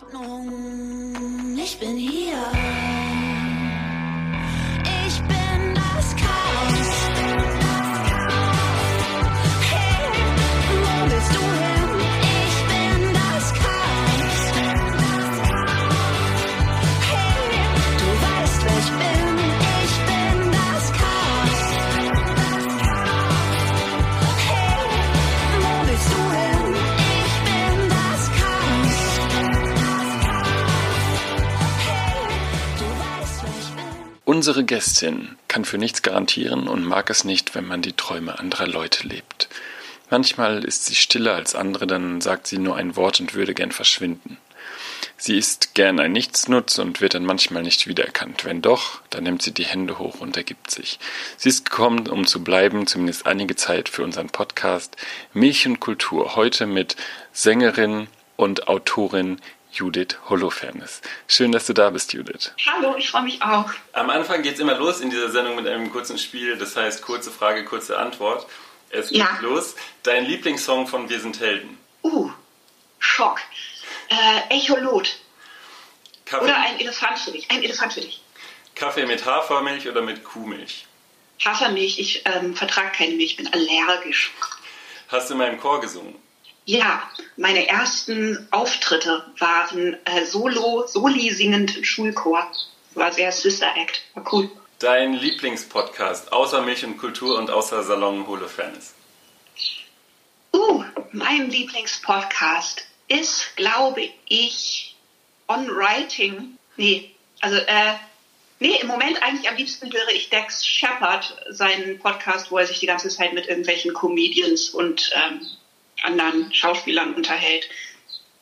Ordnung, ich bin hier. Unsere Gästin kann für nichts garantieren und mag es nicht, wenn man die Träume anderer Leute lebt. Manchmal ist sie stiller als andere, dann sagt sie nur ein Wort und würde gern verschwinden. Sie ist gern ein Nichtsnutz und wird dann manchmal nicht wiedererkannt. Wenn doch, dann nimmt sie die Hände hoch und ergibt sich. Sie ist gekommen, um zu bleiben, zumindest einige Zeit für unseren Podcast Milch und Kultur. Heute mit Sängerin und Autorin Judith Holofernes. Schön, dass du da bist, Judith. Hallo, ich freue mich auch. Am Anfang geht's immer los in dieser Sendung mit einem kurzen Spiel, das heißt kurze Frage, kurze Antwort. Es geht Ja. los. Dein Lieblingssong von Wir sind Helden. Uh, Schock. Äh, Echolot. Kaffee, Oder ein Elefant für dich. Ein Elefant für dich. Kaffee mit Hafermilch oder mit Kuhmilch? Hafermilch, ich ähm, vertrage keine Milch, bin allergisch. Hast du in meinem Chor gesungen? Ja, meine ersten Auftritte waren äh, solo, soli singend im Schulchor. War sehr Sister Act. War cool. Dein Lieblingspodcast, außer Milch und Kultur und außer Salon Holofernes. Uh, mein Lieblingspodcast ist, glaube ich, On Writing. Nee, also, äh, nee, im Moment eigentlich am liebsten höre ich Dex Shepard, seinen Podcast, wo er sich die ganze Zeit mit irgendwelchen Comedians und ähm, anderen Schauspielern unterhält,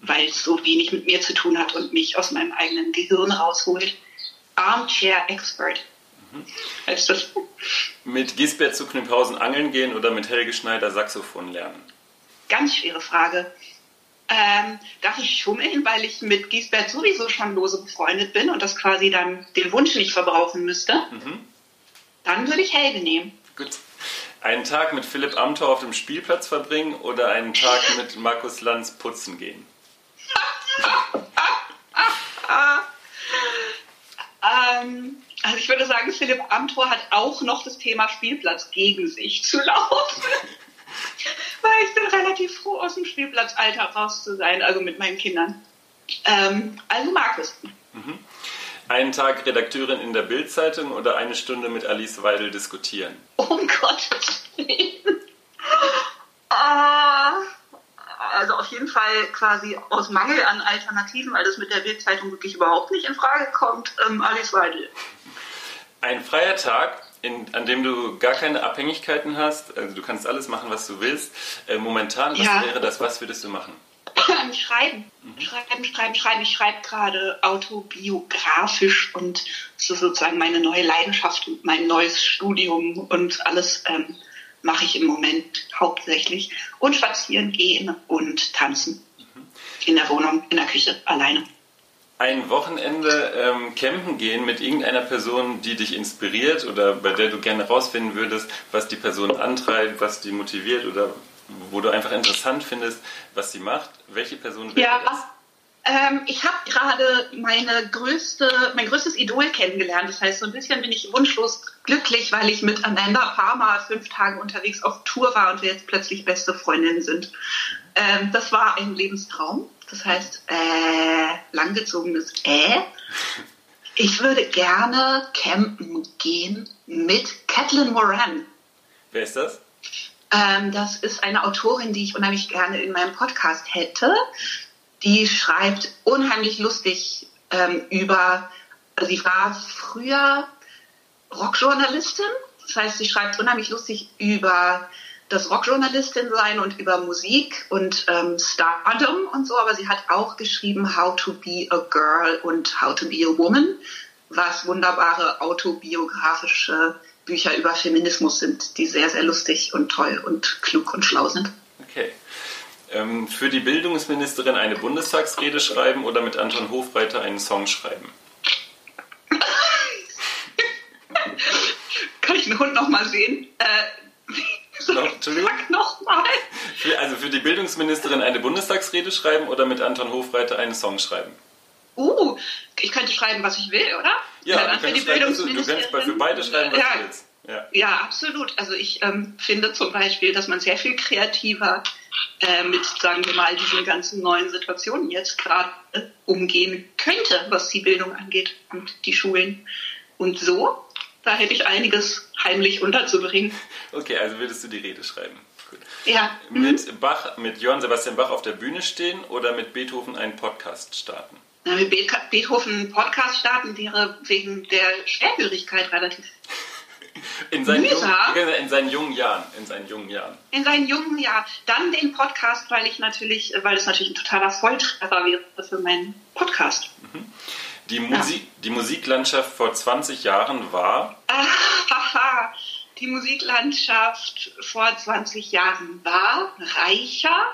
weil es so wenig mit mir zu tun hat und mich aus meinem eigenen Gehirn rausholt. Armchair Expert. Heißt das? Mit Gisbert zu Kniphausen angeln gehen oder mit Helge Schneider Saxophon lernen? Ganz schwere Frage. Ähm, darf ich schummeln, weil ich mit Giesbert sowieso schon lose befreundet bin und das quasi dann den Wunsch nicht verbrauchen müsste? Dann würde ich Helge nehmen. Gut. Einen Tag mit Philipp Amthor auf dem Spielplatz verbringen oder einen Tag mit Markus Lanz putzen gehen? Ähm, also ich würde sagen, Philipp Amthor hat auch noch das Thema Spielplatz gegen sich zu laufen. weil ich bin relativ froh, aus dem Spielplatzalter raus zu sein, also mit meinen Kindern. Ähm, also Markus. Einen Tag Redakteurin in der Bildzeitung oder eine Stunde mit Alice Weidel diskutieren? Um Gottes Willen. Ah, also auf jeden Fall quasi aus Mangel an Alternativen, weil das mit der Bildzeitung wirklich überhaupt nicht in Frage kommt, ähm, Alice Weidel. Ein freier Tag, in, an dem du gar keine Abhängigkeiten hast, also du kannst alles machen, was du willst. Äh, momentan, was Ja. wäre das, was würdest du machen? Schreiben, schreiben, schreiben, schreiben. Ich schreibe gerade autobiografisch und das ist sozusagen meine neue Leidenschaft und mein neues Studium und alles ähm, mache ich im Moment hauptsächlich. Und spazieren gehen und tanzen. In der Wohnung, in der Küche, alleine. Ein Wochenende ähm, campen gehen mit irgendeiner Person, die dich inspiriert oder bei der du gerne rausfinden würdest, was die Person antreibt, was die motiviert oder wo du einfach interessant findest, was sie macht. Welche Person wäre Ja, das? ähm, ich habe gerade meine größte, mein größtes Idol kennengelernt. Das heißt, so ein bisschen bin ich wunschlos glücklich, weil ich mit Amanda Palmer fünf Tage unterwegs auf Tour war und wir jetzt plötzlich beste Freundinnen sind. Ähm, das war ein Lebenstraum. Das heißt, äh, langgezogenes Äh. Ich würde gerne campen gehen mit Catelyn Moran. Wer ist das? Ähm, das ist eine Autorin, die ich unheimlich gerne in meinem Podcast hätte. Die schreibt unheimlich lustig ähm, über, also sie war früher Rockjournalistin. Das heißt, sie schreibt unheimlich lustig über das Rockjournalistin sein und über Musik und ähm, Stardom und so, aber sie hat auch geschrieben How to be a Girl und How to be a Woman, was wunderbare autobiografische Bücher über Feminismus sind, die sehr, sehr lustig und toll und klug und schlau sind. Okay. Ähm, für die Bildungsministerin eine Bundestagsrede schreiben oder mit Anton Hofreiter einen Song schreiben? Kann ich den Hund noch mal sehen? Äh, Entschuldigung? Sag noch mal. Für, also für die Bildungsministerin eine Bundestagsrede schreiben oder mit Anton Hofreiter einen Song schreiben? Uh, ich könnte schreiben, was ich will, oder? Ja, dann du für die kannst, schreiben, was du, kannst bei- für beide schreiben, was ja, du willst. Ja. Ja, absolut. Also ich ähm, finde zum Beispiel, dass man sehr viel kreativer äh, mit, sagen wir mal, diesen ganzen neuen Situationen jetzt gerade äh, umgehen könnte, was die Bildung angeht und die Schulen. Und so, da hätte ich einiges heimlich unterzubringen. Okay, also würdest du die Rede schreiben. Gut. Ja, Mit Bach, mit Johann Sebastian Bach auf der Bühne stehen oder mit Beethoven einen Podcast starten? Na, mit Be Beethoven Podcast starten wäre wegen der Schwerhörigkeit relativ In seinen, jungen, in seinen jungen Jahren. In seinen jungen Jahren. in seinen jungen Jahren. Dann den Podcast, weil ich natürlich, weil es natürlich ein totaler Volltreffer wäre für meinen Podcast. Die, Musik, die Musiklandschaft vor 20 Jahren war. Ahaha, die Musiklandschaft vor 20 Jahren war reicher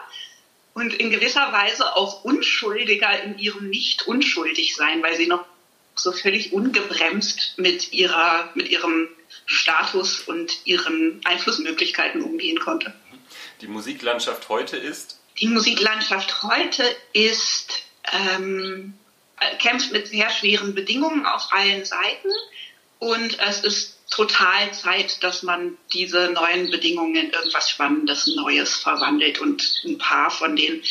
und in gewisser Weise auch unschuldiger in ihrem Nicht-Unschuldig-Sein, weil sie noch so völlig ungebremst mit, ihrer, mit ihrem Status und ihren Einflussmöglichkeiten umgehen konnte. Die Musiklandschaft heute ist. Die Musiklandschaft heute ist, ähm, äh, kämpft mit sehr schweren Bedingungen auf allen Seiten und es ist total Zeit, dass man diese neuen Bedingungen in irgendwas Spannendes, Neues verwandelt und ein paar von den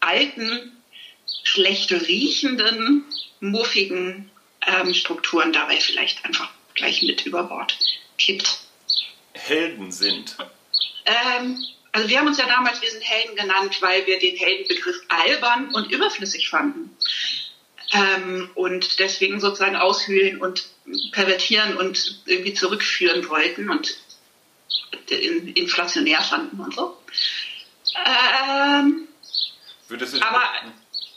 alten, schlecht riechenden, muffigen ähm, Strukturen dabei vielleicht einfach gleich mit über Bord kippt. Helden sind. Ähm, also wir haben uns ja damals, wir sind Helden genannt, weil wir den Heldenbegriff albern und überflüssig fanden. Ähm, und deswegen sozusagen aushöhlen und pervertieren und irgendwie zurückführen wollten und in, inflationär fanden und so. Ähm, aber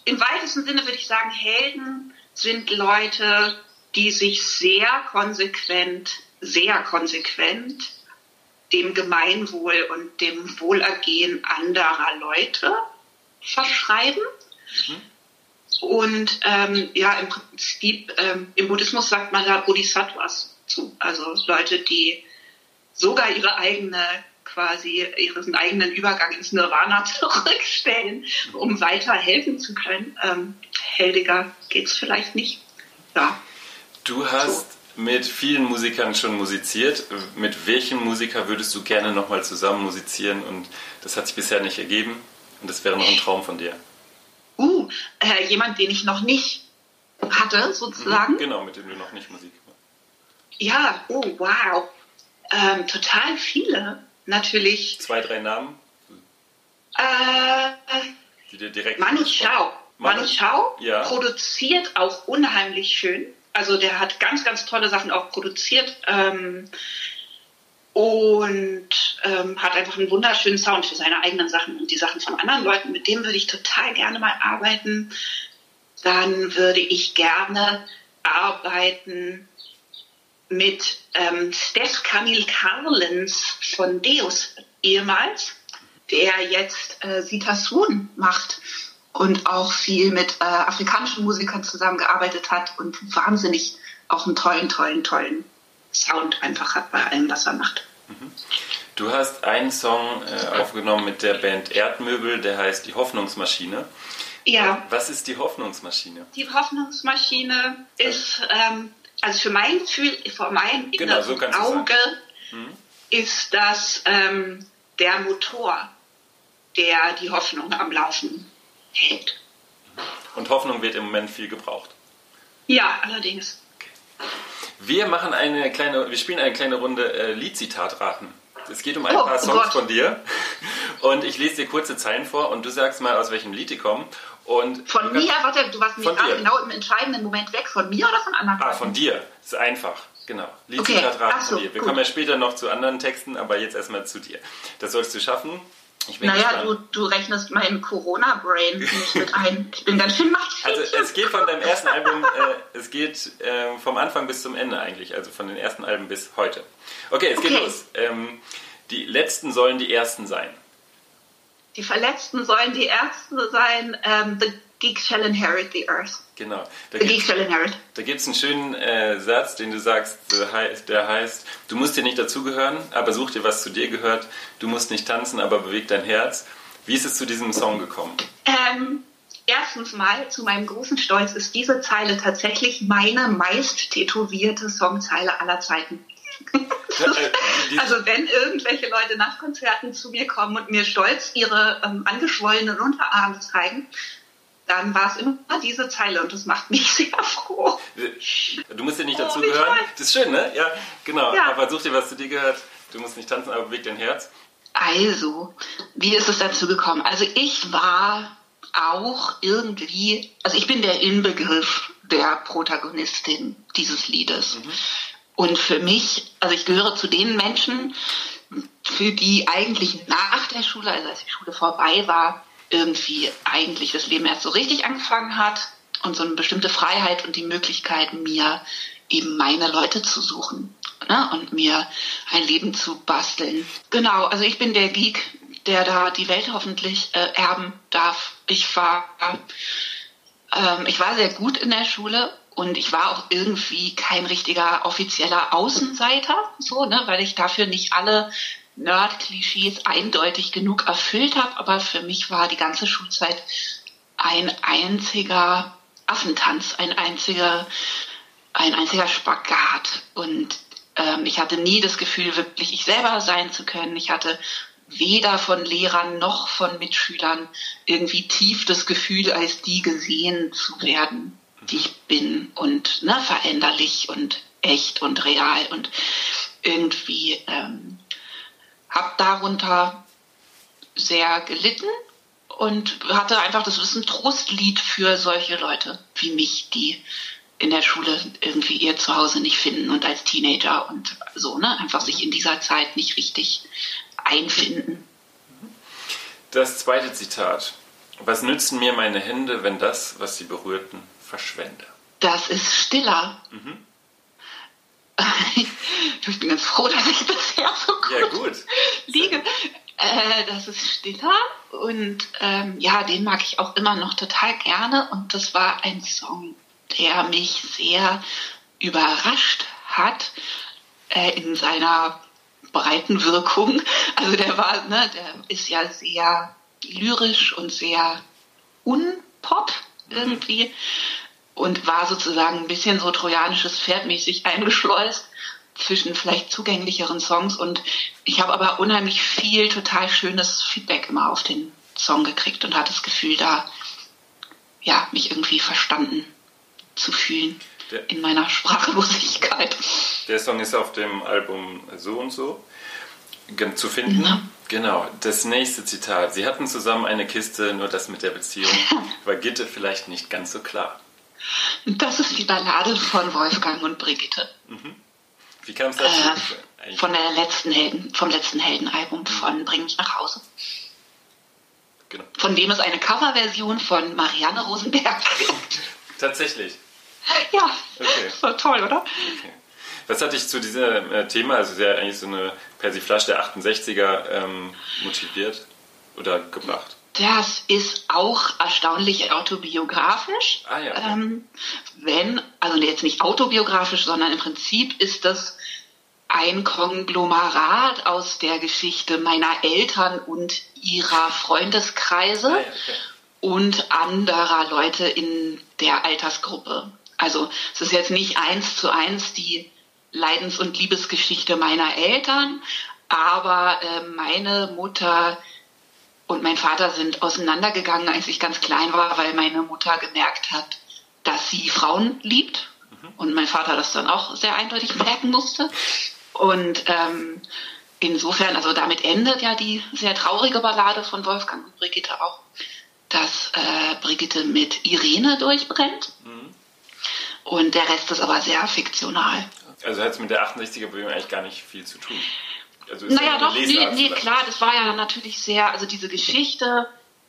im weitesten Sinne würde ich sagen, Helden sind Leute, die sich sehr konsequent, sehr konsequent dem Gemeinwohl und dem Wohlergehen anderer Leute verschreiben. Und ähm, ja, im Prinzip, ähm, im Buddhismus sagt man da Bodhisattvas zu. Also Leute, die sogar ihre eigene quasi ihren eigenen Übergang ins Nirvana zurückstellen, um weiter helfen zu können. Ähm, heldiger geht's vielleicht nicht. Ja. Du hast mit vielen Musikern schon musiziert. Mit welchem Musiker würdest du gerne nochmal zusammen musizieren? Und das hat sich bisher nicht ergeben. Und das wäre noch ein Traum von dir. Uh, äh, jemand, den ich noch nicht hatte, sozusagen. Genau, mit dem du noch nicht Musik machst. Ja, oh wow. Ähm, total viele. Natürlich. Zwei, drei Namen, Äh, die dir direkt. Manu Chao. Manu- Manu Chao Ja. produziert auch unheimlich schön. Also der hat ganz, ganz tolle Sachen auch produziert. Ähm, und ähm, hat einfach einen wunderschönen Sound für seine eigenen Sachen und die Sachen von anderen Leuten. Mit dem würde ich total gerne mal arbeiten. Dann würde ich gerne arbeiten mit ähm, Steph Camille Carlens von Deus ehemals, der jetzt äh, Sita Soon macht und auch viel mit äh, afrikanischen Musikern zusammengearbeitet hat und wahnsinnig auch einen tollen, tollen, tollen Sound einfach hat bei allem, was er macht. Du hast einen Song äh, aufgenommen mit der Band Erdmöbel, der heißt Die Hoffnungsmaschine. Ja, Was ist die Hoffnungsmaschine? die Hoffnungsmaschine ist, ähm, also für mein Gefühl, vor meinem Genau, so Auge ist das ähm, der Motor, der die Hoffnung am Laufen hält. Und Hoffnung wird im Moment viel gebraucht. Ja, allerdings. Wir machen eine kleine, wir spielen eine kleine Runde äh, Liedzitatraten. Es geht um ein Oh, paar Songs Gott. von dir. Und ich lese dir kurze Zeilen vor und du sagst mal, aus welchem Lied die kommen. Und Von mir, warte, du warst nämlich gerade genau im entscheidenden Moment weg. Von mir oder von anderen? Ah, von dir. Ist einfach. Genau. Liedzitatraten ach so, von dir. Wir gut. kommen ja später noch zu anderen Texten, aber jetzt erstmal zu dir. Das sollst du schaffen. Naja, gespannt. du, du rechnest meinen Corona-Brain nicht mit ein. Ich bin ganz schön machtfähig. Also es geht von deinem ersten Album, äh, es geht äh, vom Anfang bis zum Ende eigentlich, also von den ersten Alben bis heute. Okay, es geht Okay. los. Ähm, die letzten sollen die ersten sein. Die Verletzten sollen die Ersten sein. Ähm, the geek shall inherit the earth. Genau. Da The gibt geek shall inherit. da gibt's einen schönen äh, Satz, den du sagst, der heißt, du musst dir nicht dazugehören, aber such dir, was zu dir gehört. Du musst nicht tanzen, aber beweg dein Herz. Wie ist es zu diesem Song gekommen? Ähm, erstens mal zu meinem großen Stolz ist diese Zeile tatsächlich meine meist tätowierte Songzeile aller Zeiten. Äh, Also wenn irgendwelche Leute nach Konzerten zu mir kommen und mir stolz ihre ähm, angeschwollenen Unterarme zeigen, dann war es immer diese Zeile und das macht mich sehr froh. Du musst dir nicht Oh, dazu wie gehören. Das ist schön, ne? Ja, genau. Ja. Aber such dir, was zu dir gehört. Du musst nicht tanzen, aber beweg dein Herz. Also, wie ist es dazu gekommen? Also ich war auch irgendwie, also ich bin der Inbegriff der Protagonistin dieses Liedes. Und für mich, also ich gehöre zu den Menschen, für die eigentlich nach der Schule, also als die Schule vorbei war, irgendwie eigentlich das Leben erst so richtig angefangen hat und so eine bestimmte Freiheit und die Möglichkeit, mir eben meine Leute zu suchen ne? und mir ein Leben zu basteln. Genau, also ich bin der Geek, der da die Welt hoffentlich äh, erben darf. Ich war, ähm, ich war sehr gut in der Schule und ich war auch irgendwie kein richtiger offizieller Außenseiter, so, ne, weil ich dafür nicht alle Nerd-Klischees eindeutig genug erfüllt habe. Aber für mich war die ganze Schulzeit ein einziger Affentanz, ein einziger, ein einziger Spagat. Und ähm, ich hatte nie das Gefühl, wirklich ich selber sein zu können. Ich hatte weder von Lehrern noch von Mitschülern irgendwie tief das Gefühl, als die gesehen zu werden, die ich bin und ne, veränderlich und echt und real und irgendwie ähm, habe darunter sehr gelitten und hatte einfach, das ist ein Trostlied für solche Leute wie mich, die in der Schule irgendwie ihr Zuhause nicht finden und als Teenager und so, ne, einfach sich in dieser Zeit nicht richtig einfinden. Das zweite Zitat. Was nützen mir meine Hände, wenn das, was sie berührten, verschwende? Das ist stiller. ich bin ganz froh, dass ich bisher so gut, Ja, gut. liege. Äh, das ist stiller und ähm, ja, den mag ich auch immer noch total gerne und das war ein Song, der mich sehr überrascht hat äh, in seiner breiten Wirkung. Also der war, ne, der ist ja sehr lyrisch und sehr unpop irgendwie und war sozusagen ein bisschen so trojanisches Pferd mäßig eingeschleust zwischen vielleicht zugänglicheren Songs und ich habe aber unheimlich viel total schönes Feedback immer auf den Song gekriegt und hatte das Gefühl da ja mich irgendwie verstanden zu fühlen Der- in meiner Sprachlosigkeit. Der Song ist auf dem Album So und So zu finden. Ja. Genau, das nächste Zitat. Sie hatten zusammen eine Kiste, nur das mit der Beziehung war Gitte vielleicht nicht ganz so klar. Das ist die Ballade von Wolfgang und Brigitte. Wie kam es dazu? Äh, von der letzten Helden, vom letzten Heldenalbum von Bring mich nach Hause. genau. Von dem es eine Coverversion von Marianne Rosenberg gibt. Tatsächlich. Ja, Okay. war toll, oder? Okay. Was hat dich zu diesem äh, Thema, also sehr eigentlich so eine Persiflage der 68er, ähm, motiviert oder gebracht? Das ist auch erstaunlich autobiografisch. Ah, ja. Ähm, wenn, also jetzt nicht autobiografisch, sondern im Prinzip ist das ein Konglomerat aus der Geschichte meiner Eltern und ihrer Freundeskreise Ah, ja, okay. und anderer Leute in der Altersgruppe. Also es ist jetzt nicht eins zu eins die Leidens- und Liebesgeschichte meiner Eltern, aber äh, meine Mutter und mein Vater sind auseinandergegangen, als ich ganz klein war, weil meine Mutter gemerkt hat, dass sie Frauen liebt und mein Vater das dann auch sehr eindeutig merken musste. Und ähm, insofern, also damit endet ja die sehr traurige Ballade von Wolfgang und Brigitte auch, dass äh, Brigitte mit Irene durchbrennt. Und der Rest ist aber sehr fiktional. Also hat es mit der 68er-Bewegung eigentlich gar nicht viel zu tun. Also Naja, doch, nee, nee, klar, das war ja natürlich sehr, also diese Geschichte,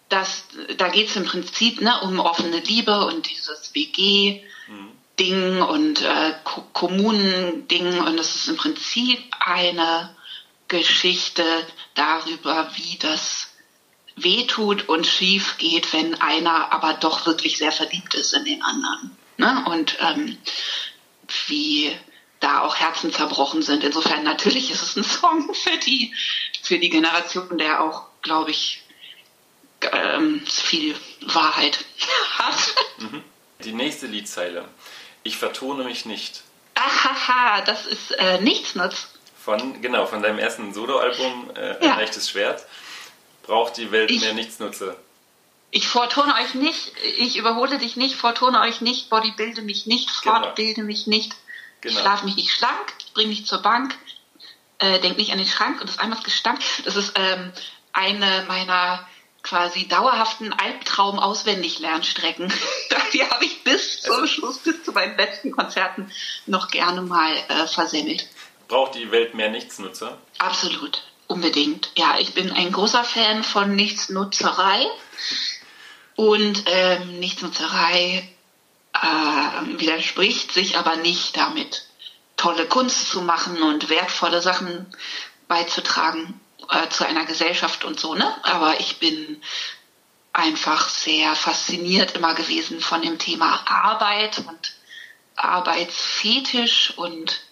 dass, da geht es im Prinzip ne, um offene Liebe und dieses WG-Ding und äh, Ko Kommunen-Ding und es ist im Prinzip eine Geschichte darüber, wie das wehtut und schief geht, wenn einer aber doch wirklich sehr verliebt ist in den anderen. Ne? Und ähm, wie da auch Herzen zerbrochen sind. Insofern natürlich ist es ein Song für die, für die Generation, der auch, glaube ich, ähm, viel Wahrheit hat. Die nächste Liedzeile. Ich vertone mich nicht. Ahaha, das ist äh, Nichtsnutz. Von, genau, von deinem ersten Soloalbum, äh, Ein Ja. leichtes Schwert. Braucht die Welt Ich- mehr Nichtsnutze. Ich vortone euch nicht, ich überhole dich nicht, vortone euch nicht, bodybuilde mich nicht, Genau. fortbilde mich nicht, Genau. ich schlafe mich nicht schlank, bring mich zur Bank, äh, denk nicht an den Schrank und das einmal gestank. Das ist ähm, eine meiner quasi dauerhaften Albtraum-Auswendig-Lernstrecken. Die habe ich bis zum Also- Schluss, bis zu meinen letzten Konzerten noch gerne mal äh, versemmelt. Braucht die Welt mehr Nichtsnutze? Absolut, unbedingt. Ja, ich bin ein großer Fan von Nichtsnutzerei. Und ähm, Nichtsnutzerei äh, widerspricht sich aber nicht damit, tolle Kunst zu machen und wertvolle Sachen beizutragen äh, zu einer Gesellschaft und so, ne? Aber ich bin einfach sehr fasziniert immer gewesen von dem Thema Arbeit und Arbeitsfetisch und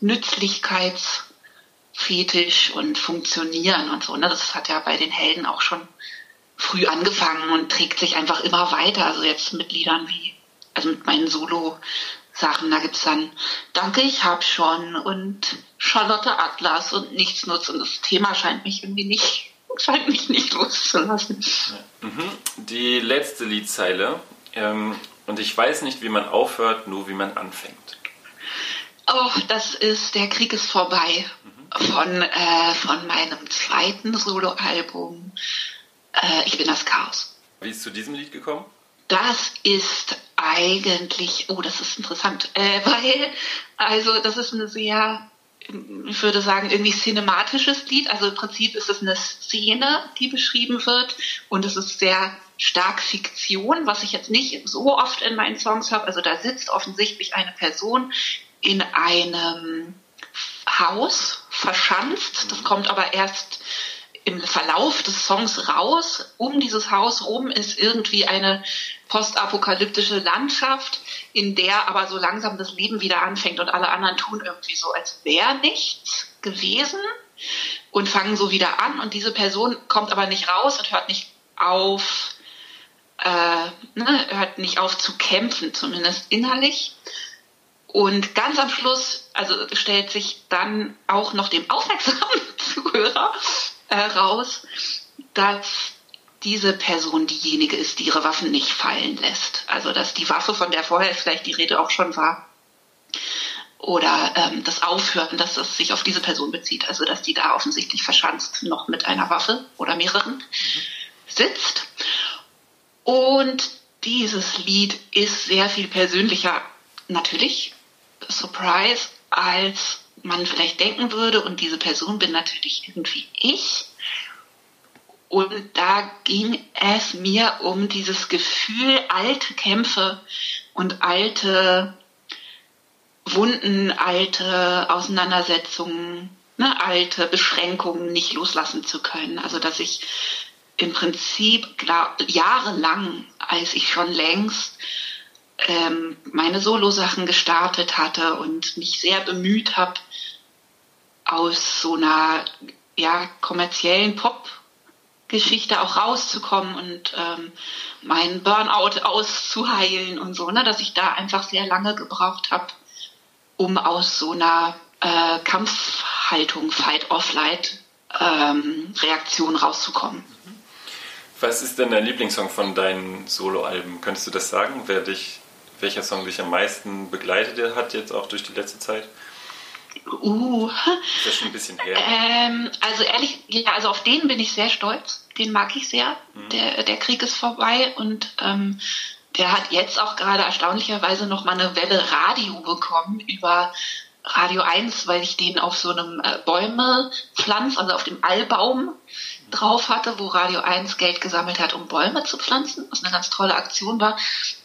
Nützlichkeitsfetisch und Funktionieren und so. Ne? Das hat ja bei den Helden auch schon früh angefangen und trägt sich einfach immer weiter. Also jetzt mit Liedern wie, also mit meinen Solo-Sachen, da gibt's dann Danke, ich hab schon und Charlotte Atlas und Nichtsnutz und das Thema scheint mich irgendwie nicht, scheint mich nicht loszulassen. Mhm. Die letzte Liedzeile. Ähm, und ich weiß nicht, wie man aufhört, nur wie man anfängt. Oh, das ist Der Krieg ist vorbei von, äh, von meinem zweiten Soloalbum äh, Ich bin das Chaos. Wie ist zu diesem Lied gekommen? Das ist eigentlich, oh, das ist interessant, äh, weil, also das ist eine sehr, ich würde sagen, irgendwie cinematisches Lied. Also im Prinzip ist es eine Szene, die beschrieben wird und es ist sehr stark Fiktion, was ich jetzt nicht so oft in meinen Songs habe. Also da sitzt offensichtlich eine Person in einem Haus verschanzt. Das kommt aber erst im Verlauf des Songs raus. Um dieses Haus rum ist irgendwie eine postapokalyptische Landschaft, in der aber so langsam das Leben wieder anfängt und alle anderen tun irgendwie so, als wäre nichts gewesen und fangen so wieder an und diese Person kommt aber nicht raus und hört nicht auf, äh, ne, hört nicht auf zu kämpfen, zumindest innerlich. Und ganz am Schluss, also stellt sich dann auch noch dem aufmerksamen Zuhörer heraus, dass diese Person diejenige ist, die ihre Waffen nicht fallen lässt. Also dass die Waffe, von der vorher vielleicht die Rede auch schon war, oder ähm, das Aufhören, dass es sich auf diese Person bezieht. Also dass die da offensichtlich verschanzt noch mit einer Waffe oder mehreren sitzt. Und dieses Lied ist sehr viel persönlicher, natürlich, Surprise, als man vielleicht denken würde. Und diese Person bin natürlich irgendwie ich. Und da ging es mir um dieses Gefühl, alte Kämpfe und alte Wunden, alte Auseinandersetzungen, ne, alte Beschränkungen nicht loslassen zu können. Also dass ich im Prinzip glaub, jahrelang, als ich schon längst ähm, meine Solo-Sachen gestartet hatte und mich sehr bemüht habe, aus so einer ja, kommerziellen Pop-Geschichte auch rauszukommen und ähm, meinen Burnout auszuheilen und so, ne, dass ich da einfach sehr lange gebraucht habe, um aus so einer äh, Kampfhaltung, Fight-Off-Light, ähm, rauszukommen. Was ist denn dein Lieblingssong von deinen Soloalben? Könntest du das sagen? Wer dich, welcher Song dich am meisten begleitet hat jetzt auch durch die letzte Zeit? Uh, Ist das schon ein bisschen her? ähm, also ehrlich, ja, also auf den bin ich sehr stolz. Den mag ich sehr. Der, der Krieg ist vorbei und ähm, der hat jetzt auch gerade erstaunlicherweise noch mal eine Welle Radio bekommen über Radio 1, weil ich den auf so einem äh, Bäumepflanz, also auf dem Allbaum drauf hatte, wo Radio 1 Geld gesammelt hat, um Bäume zu pflanzen, was eine ganz tolle Aktion war.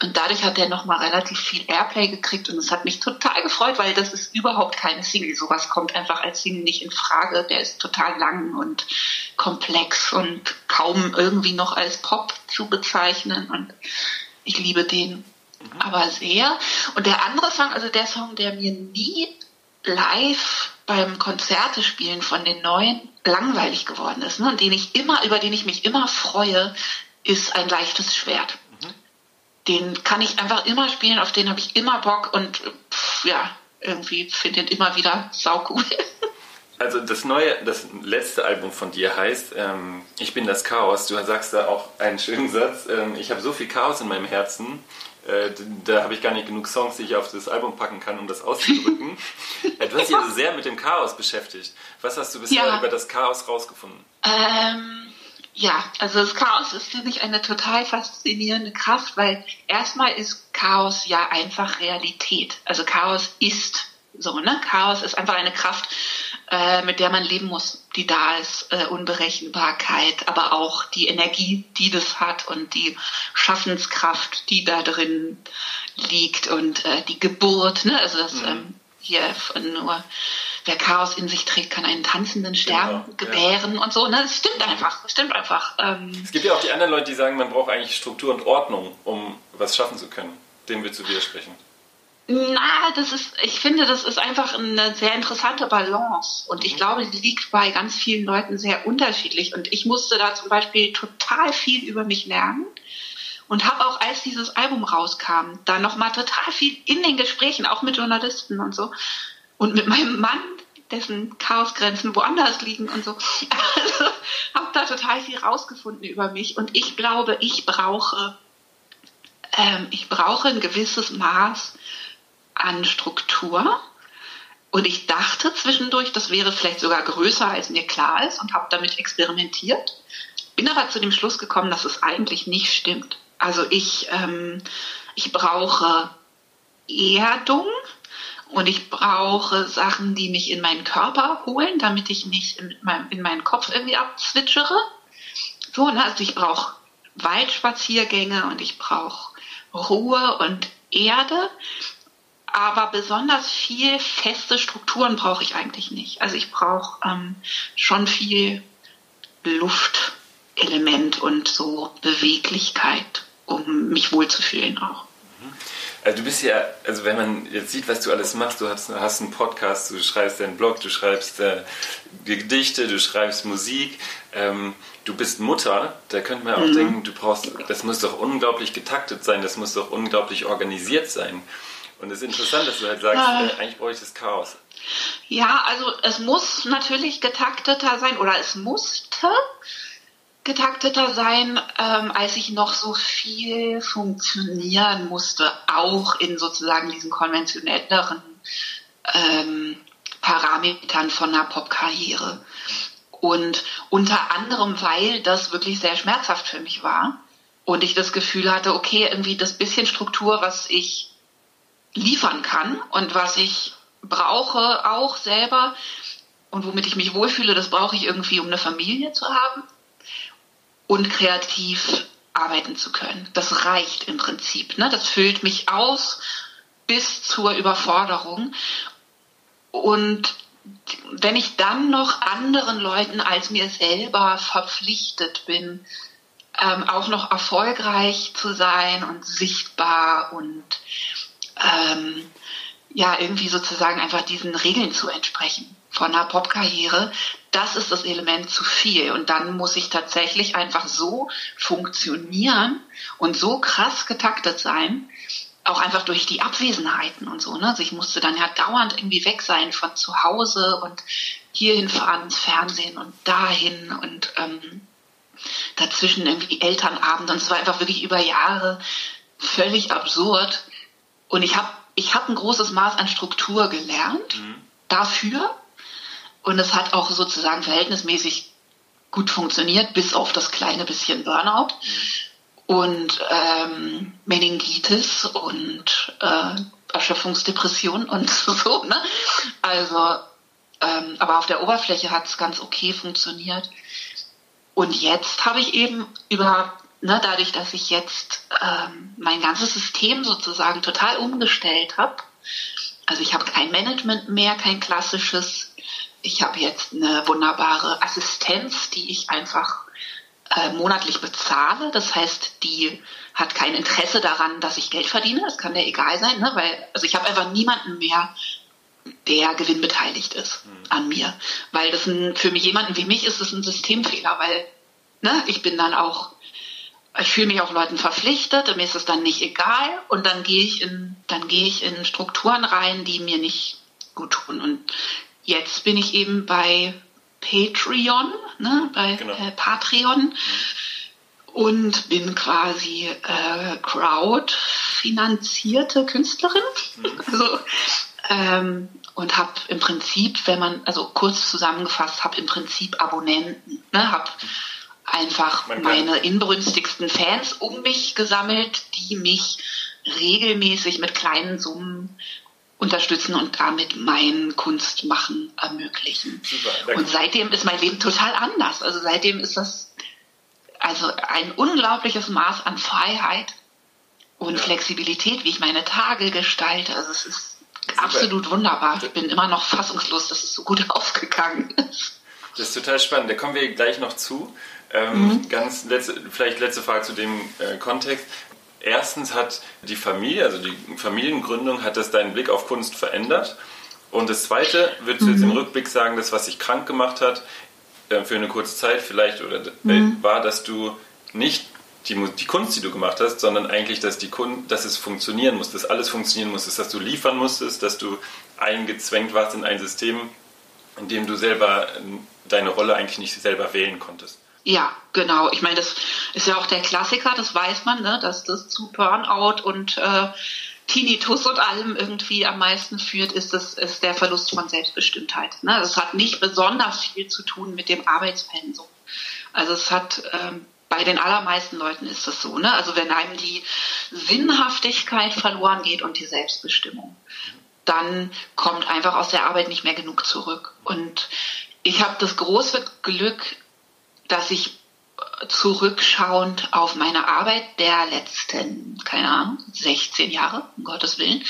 Und dadurch hat der nochmal relativ viel Airplay gekriegt und es hat mich total gefreut, weil das ist überhaupt keine Single. Sowas kommt einfach als Single nicht in Frage. Der ist total lang und komplex und kaum irgendwie noch als Pop zu bezeichnen und ich liebe den aber sehr. Und der andere Song, also der Song, der mir nie live beim Konzerte spielen von den neuen langweilig geworden ist, ne? und den ich immer, über den ich mich immer freue, ist ein leichtes Schwert. Den kann ich einfach immer spielen, auf den habe ich immer Bock und pff, ja, irgendwie finde ich immer wieder saucool. Also das neue, das letzte Album von dir heißt ähm, Ich bin das Chaos. Du sagst da auch einen schönen Satz. Ähm, ich habe so viel Chaos in meinem Herzen. Äh, da habe ich gar nicht genug Songs, die ich auf das Album packen kann, um das auszudrücken. du hast dich also sehr mit dem Chaos beschäftigt. Was hast du bisher Ja. über das Chaos rausgefunden? Ähm, ja, also das Chaos ist, finde ich, eine total faszinierende Kraft, weil erstmal ist Chaos ja einfach Realität. Also Chaos ist so, ne? Chaos ist einfach eine Kraft, äh, mit der man leben muss, die da ist, äh, Unberechenbarkeit, aber auch die Energie, die das hat und die Schaffenskraft, die da drin liegt und äh, die Geburt, ne? Also das ähm, hier von nur wer Chaos in sich trägt, kann einen tanzenden Stern Genau, ja. gebären und so. Ne? Das stimmt einfach, das stimmt einfach. Ähm, Es gibt ja auch die anderen Leute, die sagen, man braucht eigentlich Struktur und Ordnung, um was schaffen zu können. Dem willst du widersprechen. Na, das ist, ich finde, das ist einfach eine sehr interessante Balance. Und ich glaube, die liegt bei ganz vielen Leuten sehr unterschiedlich. Und ich musste da zum Beispiel total viel über mich lernen. Und habe auch, als dieses Album rauskam, da nochmal total viel in den Gesprächen, auch mit Journalisten und so. Und mit meinem Mann, dessen Chaosgrenzen woanders liegen und so. Also, habe da total viel rausgefunden über mich. Und ich glaube, ich brauche, ähm, ich brauche ein gewisses Maß an Struktur. Und ich dachte zwischendurch, das wäre vielleicht sogar größer, als mir klar ist und habe damit experimentiert. Bin aber zu dem Schluss gekommen, dass es eigentlich nicht stimmt. Also ich, ähm, ich brauche Erdung und ich brauche Sachen, die mich in meinen Körper holen, damit ich nicht in, meinem, in meinen Kopf irgendwie abzwitschere. So, ne? also ich brauche Waldspaziergänge und ich brauche Ruhe und Erde. Aber besonders viel feste Strukturen brauche ich eigentlich nicht. Also ich brauche ähm, schon viel Luftelement und so Beweglichkeit, um mich wohlzufühlen auch. Also du bist ja, also wenn man jetzt sieht, was du alles machst, du hast, hast einen Podcast, du schreibst deinen Blog, du schreibst äh, Gedichte, du schreibst Musik, ähm, du bist Mutter, da könnte man auch denken, du brauchst, das muss doch unglaublich getaktet sein, das muss doch unglaublich organisiert sein. Und es ist interessant, dass du halt sagst, äh, eigentlich brauche ich das Chaos. Ja, also es muss natürlich getakteter sein oder es musste getakteter sein, ähm, als ich noch so viel funktionieren musste, auch in sozusagen diesen konventionelleren ähm, Parametern von einer Popkarriere. Und unter anderem, weil das wirklich sehr schmerzhaft für mich war und ich das Gefühl hatte, okay, irgendwie das bisschen Struktur, was ich liefern kann und was ich brauche auch selber und womit ich mich wohlfühle, das brauche ich irgendwie, um eine Familie zu haben und kreativ arbeiten zu können. Das reicht im Prinzip. Ne? Das füllt mich aus bis zur Überforderung. Und wenn ich dann noch anderen Leuten als mir selber verpflichtet bin, ähm, auch noch erfolgreich zu sein und sichtbar und ähm, ja, irgendwie sozusagen einfach diesen Regeln zu entsprechen von einer Popkarriere, das ist das Element zu viel. Und dann muss ich tatsächlich einfach so funktionieren und so krass getaktet sein, auch einfach durch die Abwesenheiten und so. Ne? Also ich musste dann ja dauernd irgendwie weg sein von zu Hause und hierhin fahren ins Fernsehen und dahin und ähm, dazwischen irgendwie Elternabend und es war einfach wirklich über Jahre völlig absurd. Und ich habe ich hab ein großes Maß an Struktur gelernt dafür. Und es hat auch sozusagen verhältnismäßig gut funktioniert, bis auf das kleine bisschen Burnout und ähm, Meningitis und äh, Erschöpfungsdepression und so. Ne? Also, ähm, aber auf der Oberfläche hat es ganz okay funktioniert. Und jetzt habe ich eben über, ne, dadurch, dass ich jetzt ähm, mein ganzes System sozusagen total umgestellt habe, also ich habe kein Management mehr, kein klassisches. Ich habe jetzt eine wunderbare Assistenz, die ich einfach äh, monatlich bezahle. Das heißt, die hat kein Interesse daran, dass ich Geld verdiene. Das kann der egal sein, ne? weil also ich habe einfach niemanden mehr, der gewinnbeteiligt ist an mir, weil das ein, für mich jemanden wie mich ist das ein Systemfehler, weil ne, ich bin dann auch ich fühle mich auch Leuten verpflichtet, mir ist es dann nicht egal und dann gehe ich in, dann gehe ich in Strukturen rein, die mir nicht gut tun. Und jetzt bin ich eben bei Patreon, ne, bei Genau. äh, Patreon und bin quasi äh, crowdfinanzierte Künstlerin. Also, ähm, und habe im Prinzip, wenn man, also kurz zusammengefasst, habe im Prinzip Abonnenten, ne, habe einfach meine inbrünstigsten Fans um mich gesammelt, die mich regelmäßig mit kleinen Summen unterstützen und damit mein Kunstmachen ermöglichen. Super. Und seitdem ist mein Leben total anders. Also seitdem ist das also ein unglaubliches Maß an Freiheit und Ja. Flexibilität, wie ich meine Tage gestalte. Also es ist absolut wunderbar. Ich bin immer noch fassungslos, dass es so gut aufgegangen ist. Das ist total spannend. Da kommen wir gleich noch zu. Ähm, Ganz letzte, vielleicht letzte Frage zu dem äh, Kontext. Erstens hat die Familie, also die Familiengründung, hat das deinen Blick auf Kunst verändert. Und das Zweite, würdest du jetzt im Rückblick sagen, das, was dich krank gemacht hat, äh, für eine kurze Zeit vielleicht, oder äh, war, dass du nicht die, die Kunst, die du gemacht hast, sondern eigentlich, dass, die Kun dass es funktionieren muss, dass alles funktionieren muss, dass du liefern musstest, dass du eingezwängt warst in ein System, in dem du selber deine Rolle eigentlich nicht selber wählen konntest. Ja, genau. Ich meine, das ist ja auch der Klassiker, das weiß man, ne, dass das zu Burnout und äh, Tinnitus und allem irgendwie am meisten führt, ist, das, ist der Verlust von Selbstbestimmtheit. Ne? Das hat nicht besonders viel zu tun mit dem Arbeitspensum. Also es hat ähm, bei den allermeisten Leuten ist das so. Ne? Also wenn einem die Sinnhaftigkeit verloren geht und die Selbstbestimmung, dann kommt einfach aus der Arbeit nicht mehr genug zurück. Und ich habe das große Glück, dass ich äh, zurückschauend auf meine Arbeit der letzten, keine Ahnung, 16 Jahre, um Gottes Willen,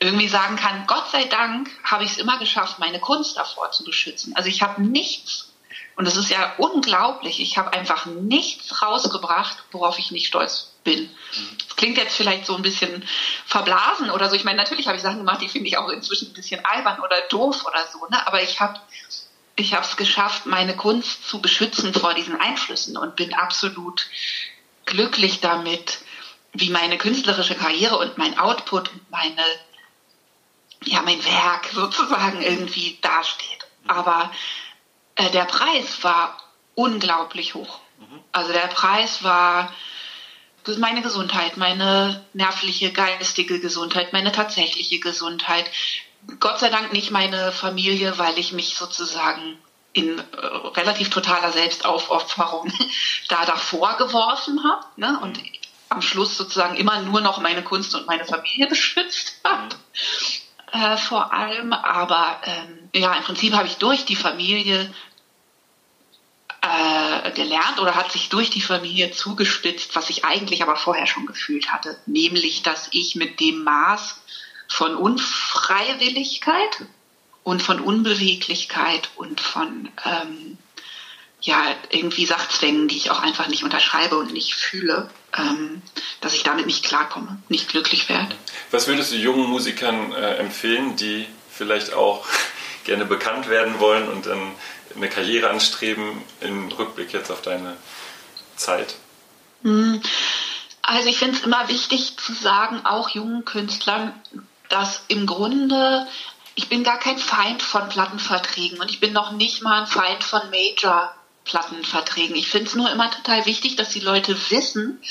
irgendwie sagen kann, Gott sei Dank habe ich es immer geschafft, meine Kunst davor zu beschützen. Also ich habe nichts, und das ist ja unglaublich, ich habe einfach nichts rausgebracht, worauf ich nicht stolz bin. Das klingt jetzt vielleicht so ein bisschen verblasen oder so. Ich meine, natürlich habe ich Sachen gemacht, die finde ich auch inzwischen ein bisschen albern oder doof oder so, ne? aber ich habe ich habe es geschafft, meine Kunst zu beschützen vor diesen Einflüssen und bin absolut glücklich damit, wie meine künstlerische Karriere und mein Output und meine, ja, mein Werk sozusagen irgendwie dasteht. Aber äh, der Preis war unglaublich hoch. Also der Preis war meine Gesundheit, meine nervliche, geistige Gesundheit, meine tatsächliche Gesundheit. Gott sei Dank nicht meine Familie, weil ich mich sozusagen in äh, relativ totaler Selbstaufopferung da davor geworfen habe ne? und am Schluss sozusagen immer nur noch meine Kunst und meine Familie beschützt habe. Äh, vor allem, aber ähm, ja, im Prinzip habe ich durch die Familie äh, gelernt oder hat sich durch die Familie zugespitzt, was ich eigentlich aber vorher schon gefühlt hatte, nämlich, dass ich mit dem Maß von Unfreiwilligkeit und von Unbeweglichkeit und von ähm, ja irgendwie Sachzwängen, die ich auch einfach nicht unterschreibe und nicht fühle, ähm, dass ich damit nicht klarkomme, nicht glücklich werde. Was würdest du jungen Musikern äh, empfehlen, die vielleicht auch gerne bekannt werden wollen und dann eine Karriere anstreben im Rückblick jetzt auf deine Zeit? Also ich finde es immer wichtig zu sagen, auch jungen Künstlern, dass im Grunde, ich bin gar kein Feind von Plattenverträgen und ich bin noch nicht mal ein Feind von Major-Plattenverträgen. Ich finde es nur immer total wichtig, dass die Leute wissen,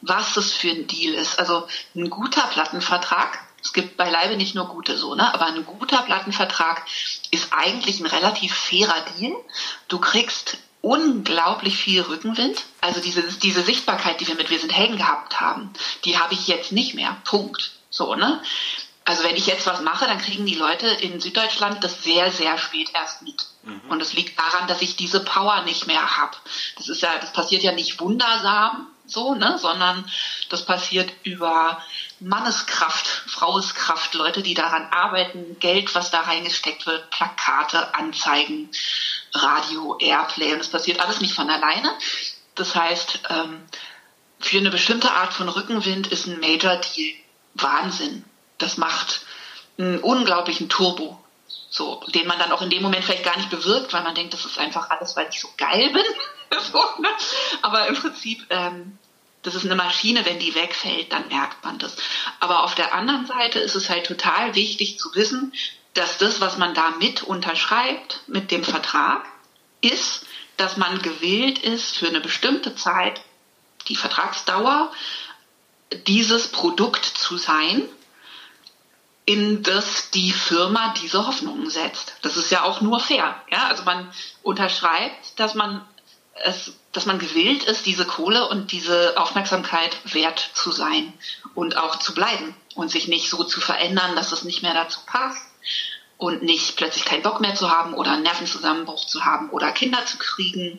was das für ein Deal ist. Also ein guter Plattenvertrag, es gibt beileibe nicht nur gute so, ne? aber ein guter Plattenvertrag ist eigentlich ein relativ fairer Deal. Du kriegst unglaublich viel Rückenwind. Also diese, diese Sichtbarkeit, die wir mit Wir sind Helden gehabt haben, die habe ich jetzt nicht mehr. Punkt. So, ne? Also wenn ich jetzt was mache, dann kriegen die Leute in Süddeutschland das sehr, sehr spät erst mit. Und es liegt daran, dass ich diese Power nicht mehr habe. Das ist ja, das passiert ja nicht wundersam so, ne, sondern das passiert über Manneskraft, Fraueskraft, Leute, die daran arbeiten, Geld, was da reingesteckt wird, Plakate, Anzeigen, Radio, Airplay und es passiert alles nicht von alleine. Das heißt, ähm, für eine bestimmte Art von Rückenwind ist ein Major Deal Wahnsinn. Das macht einen unglaublichen Turbo. So, den man dann auch in dem Moment vielleicht gar nicht bewirkt, weil man denkt, das ist einfach alles, weil ich so geil bin. so, ne? Aber im Prinzip, ähm, das ist eine Maschine, wenn die wegfällt, dann merkt man das. Aber auf der anderen Seite ist es halt total wichtig zu wissen, dass das, was man da mit unterschreibt, mit dem Vertrag, ist, dass man gewillt ist, für eine bestimmte Zeit, die Vertragsdauer, dieses Produkt zu sein, in das die Firma diese Hoffnungen setzt. Das ist ja auch nur fair. Ja? Also man unterschreibt, dass man es, dass man gewillt ist, diese Kohle und diese Aufmerksamkeit wert zu sein und auch zu bleiben und sich nicht so zu verändern, dass es nicht mehr dazu passt und nicht plötzlich keinen Bock mehr zu haben oder einen Nervenzusammenbruch zu haben oder Kinder zu kriegen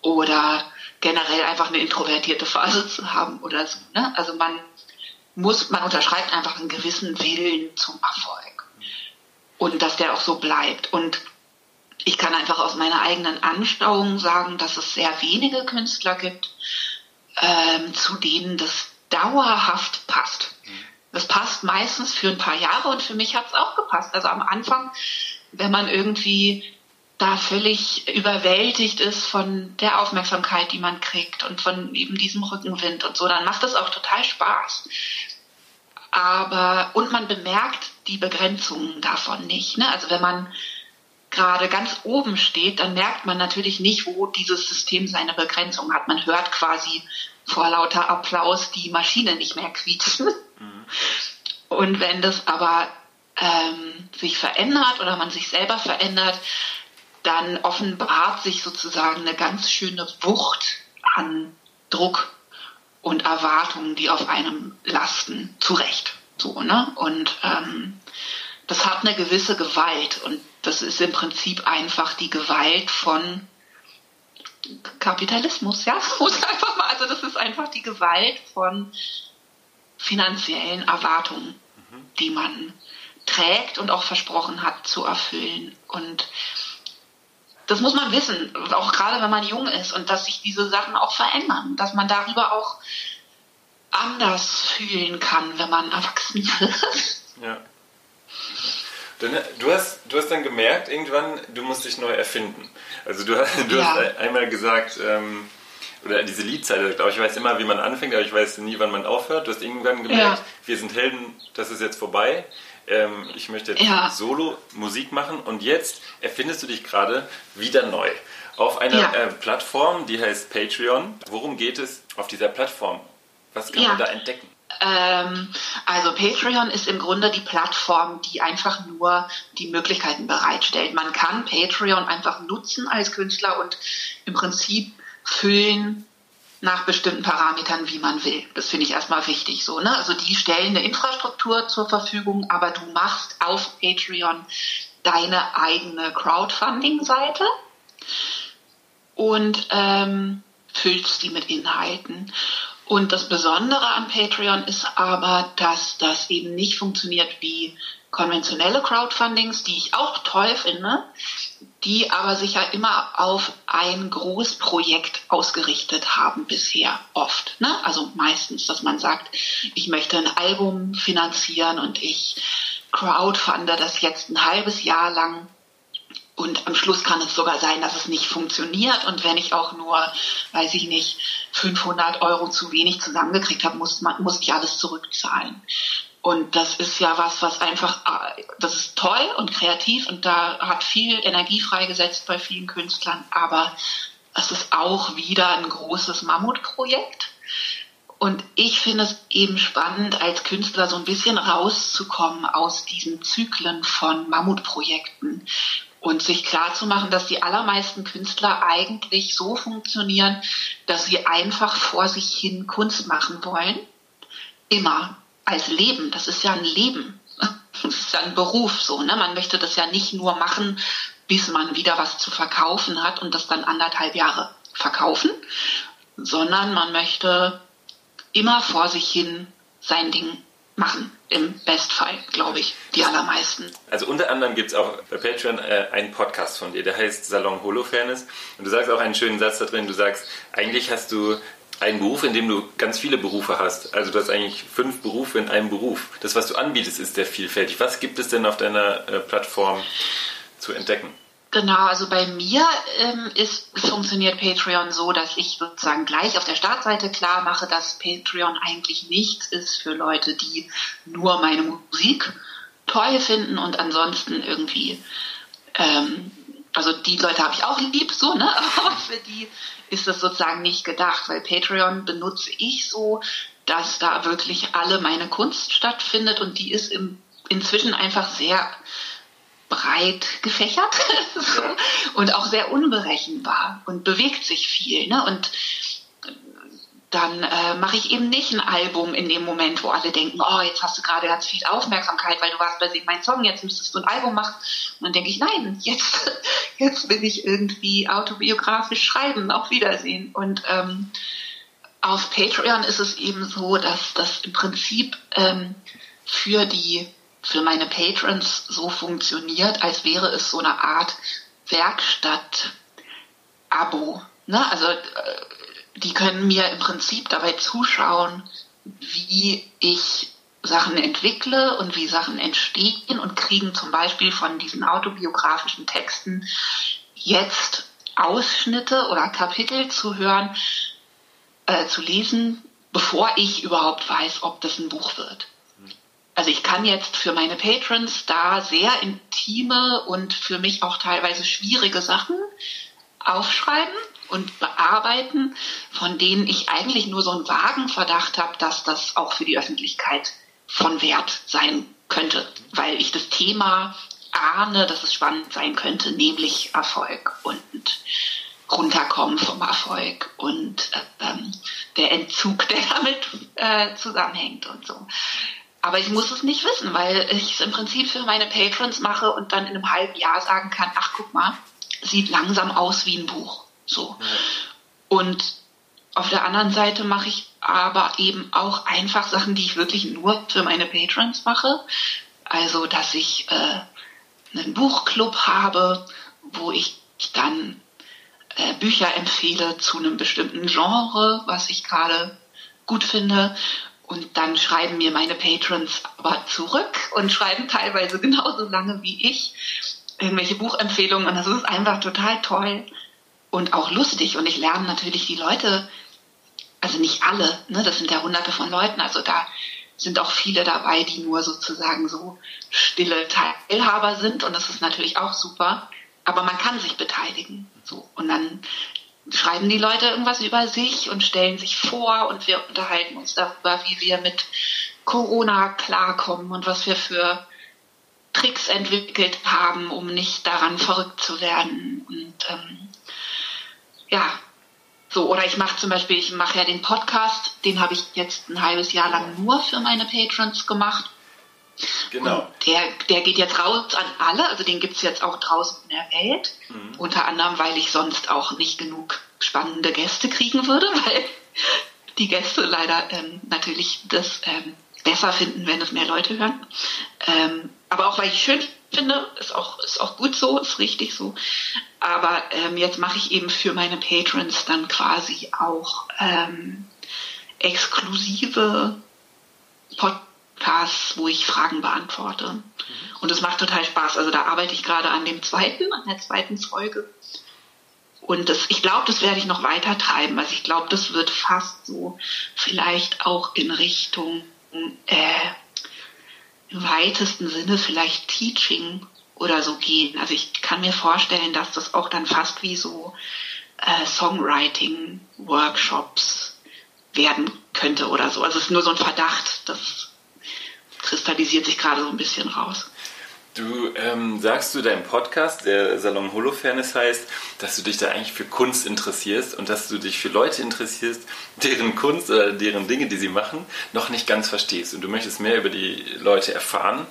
oder generell einfach eine introvertierte Phase zu haben oder so. Ne? Also man muss, man unterschreibt einfach einen gewissen Willen zum Erfolg und dass der auch so bleibt und ich kann einfach aus meiner eigenen Anstauung sagen, dass es sehr wenige Künstler gibt, ähm, zu denen das dauerhaft passt. Das passt meistens für ein paar Jahre und für mich hat es auch gepasst. Also am Anfang, wenn man irgendwie da völlig überwältigt ist von der Aufmerksamkeit, die man kriegt und von eben diesem Rückenwind und so, dann macht das auch total Spaß. Aber, und man bemerkt die Begrenzungen davon nicht. Ne? Also wenn man gerade ganz oben steht, dann merkt man natürlich nicht, wo dieses System seine Begrenzung hat. Man hört quasi vor lauter Applaus die Maschine nicht mehr quietschen. Mhm. Und wenn das aber ähm, sich verändert oder man sich selber verändert, dann offenbart sich sozusagen eine ganz schöne Wucht an Druck und Erwartungen, die auf einem lasten, zurecht. So, ne? Und ähm, das hat eine gewisse Gewalt und das ist im Prinzip einfach die Gewalt von Kapitalismus, ja, muss einfach mal, also das ist einfach die Gewalt von finanziellen Erwartungen, mhm. die man trägt und auch versprochen hat zu erfüllen. Und das muss man wissen, auch gerade wenn man jung ist und dass sich diese Sachen auch verändern, dass man darüber auch anders fühlen kann, wenn man erwachsen wird. Ja. Du hast, du hast dann gemerkt, irgendwann, du musst dich neu erfinden. Also du, du ja. hast einmal gesagt, ähm, oder diese Liedzeile, ich glaube, ich weiß immer, wie man anfängt, aber ich weiß nie, wann man aufhört. Du hast irgendwann gemerkt, ja. wir sind Helden, das ist jetzt vorbei. Ähm, ich möchte jetzt ja. Solo Musik machen und jetzt erfindest du dich gerade wieder neu. Auf einer äh, Plattform, die heißt Patreon. Worum geht es auf dieser Plattform? Was kann man da entdecken? Ähm, also Patreon ist im Grunde die Plattform, die einfach nur die Möglichkeiten bereitstellt. Man kann Patreon einfach nutzen als Künstler und im Prinzip füllen nach bestimmten Parametern, wie man will. Das finde ich erstmal wichtig so. Ne? Also die stellen eine Infrastruktur zur Verfügung, aber du machst auf Patreon deine eigene Crowdfunding-Seite und ähm, füllst die mit Inhalten. Und das Besondere an Patreon ist aber, dass das eben nicht funktioniert wie konventionelle Crowdfundings, die ich auch toll finde, die aber sich ja immer auf ein Großprojekt ausgerichtet haben bisher oft. Ne? Also meistens, dass man sagt, ich möchte ein Album finanzieren und ich crowdfunde das jetzt ein halbes Jahr lang und am Schluss kann es sogar sein, dass es nicht funktioniert. Und wenn ich auch nur, weiß ich nicht, 500 Euro zu wenig zusammengekriegt habe, muss, man, muss ich alles zurückzahlen. Und das ist ja was, was einfach, das ist toll und kreativ und da hat viel Energie freigesetzt bei vielen Künstlern. Aber es ist auch wieder ein großes Mammutprojekt. Und ich finde es eben spannend, als Künstler so ein bisschen rauszukommen aus diesen Zyklen von Mammutprojekten und sich klar zu machen, dass die allermeisten Künstler eigentlich so funktionieren, dass sie einfach vor sich hin Kunst machen wollen. Immer. Als Leben. Das ist ja ein Leben. Das ist ja ein Beruf so. Ne? Man möchte das ja nicht nur machen, bis man wieder was zu verkaufen hat und das dann anderthalb Jahre verkaufen, sondern man möchte immer vor sich hin sein Ding machen. Im Bestfall, glaube ich, die allermeisten. Also unter anderem gibt es auch bei Patreon äh, einen Podcast von dir, der heißt Salon Holofairness. Und du sagst auch einen schönen Satz da drin. Du sagst, eigentlich hast du einen Beruf, in dem du ganz viele Berufe hast. Also du hast eigentlich fünf Berufe in einem Beruf. Das, was du anbietest, ist sehr vielfältig. Was gibt es denn auf deiner äh, Plattform zu entdecken? Genau, also bei mir ähm, ist, funktioniert Patreon so, dass ich sozusagen gleich auf der Startseite klar mache, dass Patreon eigentlich nichts ist für Leute, die nur meine Musik toll finden und ansonsten irgendwie, ähm, also die Leute habe ich auch lieb, so, ne? Aber für die ist das sozusagen nicht gedacht, weil Patreon benutze ich so, dass da wirklich alle meine Kunst stattfindet und die ist im, inzwischen einfach sehr breit gefächert so, und auch sehr unberechenbar und bewegt sich viel. Ne? Und dann äh, mache ich eben nicht ein Album in dem Moment, wo alle denken, oh, jetzt hast du gerade ganz viel Aufmerksamkeit, weil du warst bei Sing mein Song, jetzt müsstest du ein Album machen. Und dann denke ich, nein, jetzt, jetzt will ich irgendwie autobiografisch schreiben, auf Wiedersehen. Und ähm, auf Patreon ist es eben so, dass das im Prinzip ähm, für die für meine Patrons so funktioniert, als wäre es so eine Art Werkstatt-Abo. Ne? Also äh, die können mir im Prinzip dabei zuschauen, wie ich Sachen entwickle und wie Sachen entstehen und kriegen zum Beispiel von diesen autobiografischen Texten jetzt Ausschnitte oder Kapitel zu hören, äh, zu lesen, bevor ich überhaupt weiß, ob das ein Buch wird. Also ich kann jetzt für meine Patrons da sehr intime und für mich auch teilweise schwierige Sachen aufschreiben und bearbeiten, von denen ich eigentlich nur so einen vagen Verdacht habe, dass das auch für die Öffentlichkeit von Wert sein könnte, weil ich das Thema ahne, dass es spannend sein könnte, nämlich Erfolg und runterkommen vom Erfolg und äh, ähm, der Entzug, der damit äh, zusammenhängt und so. Aber ich muss es nicht wissen, weil ich es im Prinzip für meine Patrons mache und dann in einem halben Jahr sagen kann, ach guck mal, sieht langsam aus wie ein Buch. So. Und auf der anderen Seite mache ich aber eben auch einfach Sachen, die ich wirklich nur für meine Patrons mache. Also, dass ich äh, einen Buchclub habe, wo ich dann äh, Bücher empfehle zu einem bestimmten Genre, was ich gerade gut finde und dann schreiben mir meine Patrons aber zurück und schreiben teilweise genauso lange wie ich irgendwelche Buchempfehlungen. Und das ist einfach total toll und auch lustig. Und ich lerne natürlich die Leute, also nicht alle, ne, das sind ja hunderte von Leuten, also da sind auch viele dabei, die nur sozusagen so stille Teilhaber sind. Und das ist natürlich auch super. Aber man kann sich beteiligen. So. Und dann schreiben die Leute irgendwas über sich und stellen sich vor und wir unterhalten uns darüber, wie wir mit Corona klarkommen und was wir für Tricks entwickelt haben, um nicht daran verrückt zu werden. Und ähm, ja, so, oder ich mache zum Beispiel, ich mache ja den Podcast, den habe ich jetzt ein halbes Jahr lang nur für meine Patrons gemacht. Genau. Und der, der geht jetzt raus an alle, also den gibt es jetzt auch draußen in der Welt. Mhm. Unter anderem, weil ich sonst auch nicht genug spannende Gäste kriegen würde, weil die Gäste leider ähm, natürlich das ähm, besser finden, wenn es mehr Leute hören. Ähm, aber auch weil ich schön finde, ist auch, ist auch gut so, ist richtig so. Aber ähm, jetzt mache ich eben für meine Patrons dann quasi auch ähm, exklusive Podcasts wo ich Fragen beantworte. Mhm. Und es macht total Spaß. Also da arbeite ich gerade an dem zweiten, an der zweiten Folge. Und das, ich glaube, das werde ich noch weiter treiben. Also ich glaube, das wird fast so vielleicht auch in Richtung äh, im weitesten Sinne vielleicht Teaching oder so gehen. Also ich kann mir vorstellen, dass das auch dann fast wie so äh, Songwriting-Workshops werden könnte oder so. Also es ist nur so ein Verdacht, dass kristallisiert sich gerade so ein bisschen raus. Du ähm, sagst du deinem Podcast, der Salon Holofernes heißt, dass du dich da eigentlich für Kunst interessierst und dass du dich für Leute interessierst, deren Kunst oder deren Dinge, die sie machen, noch nicht ganz verstehst. Und du möchtest mehr über die Leute erfahren.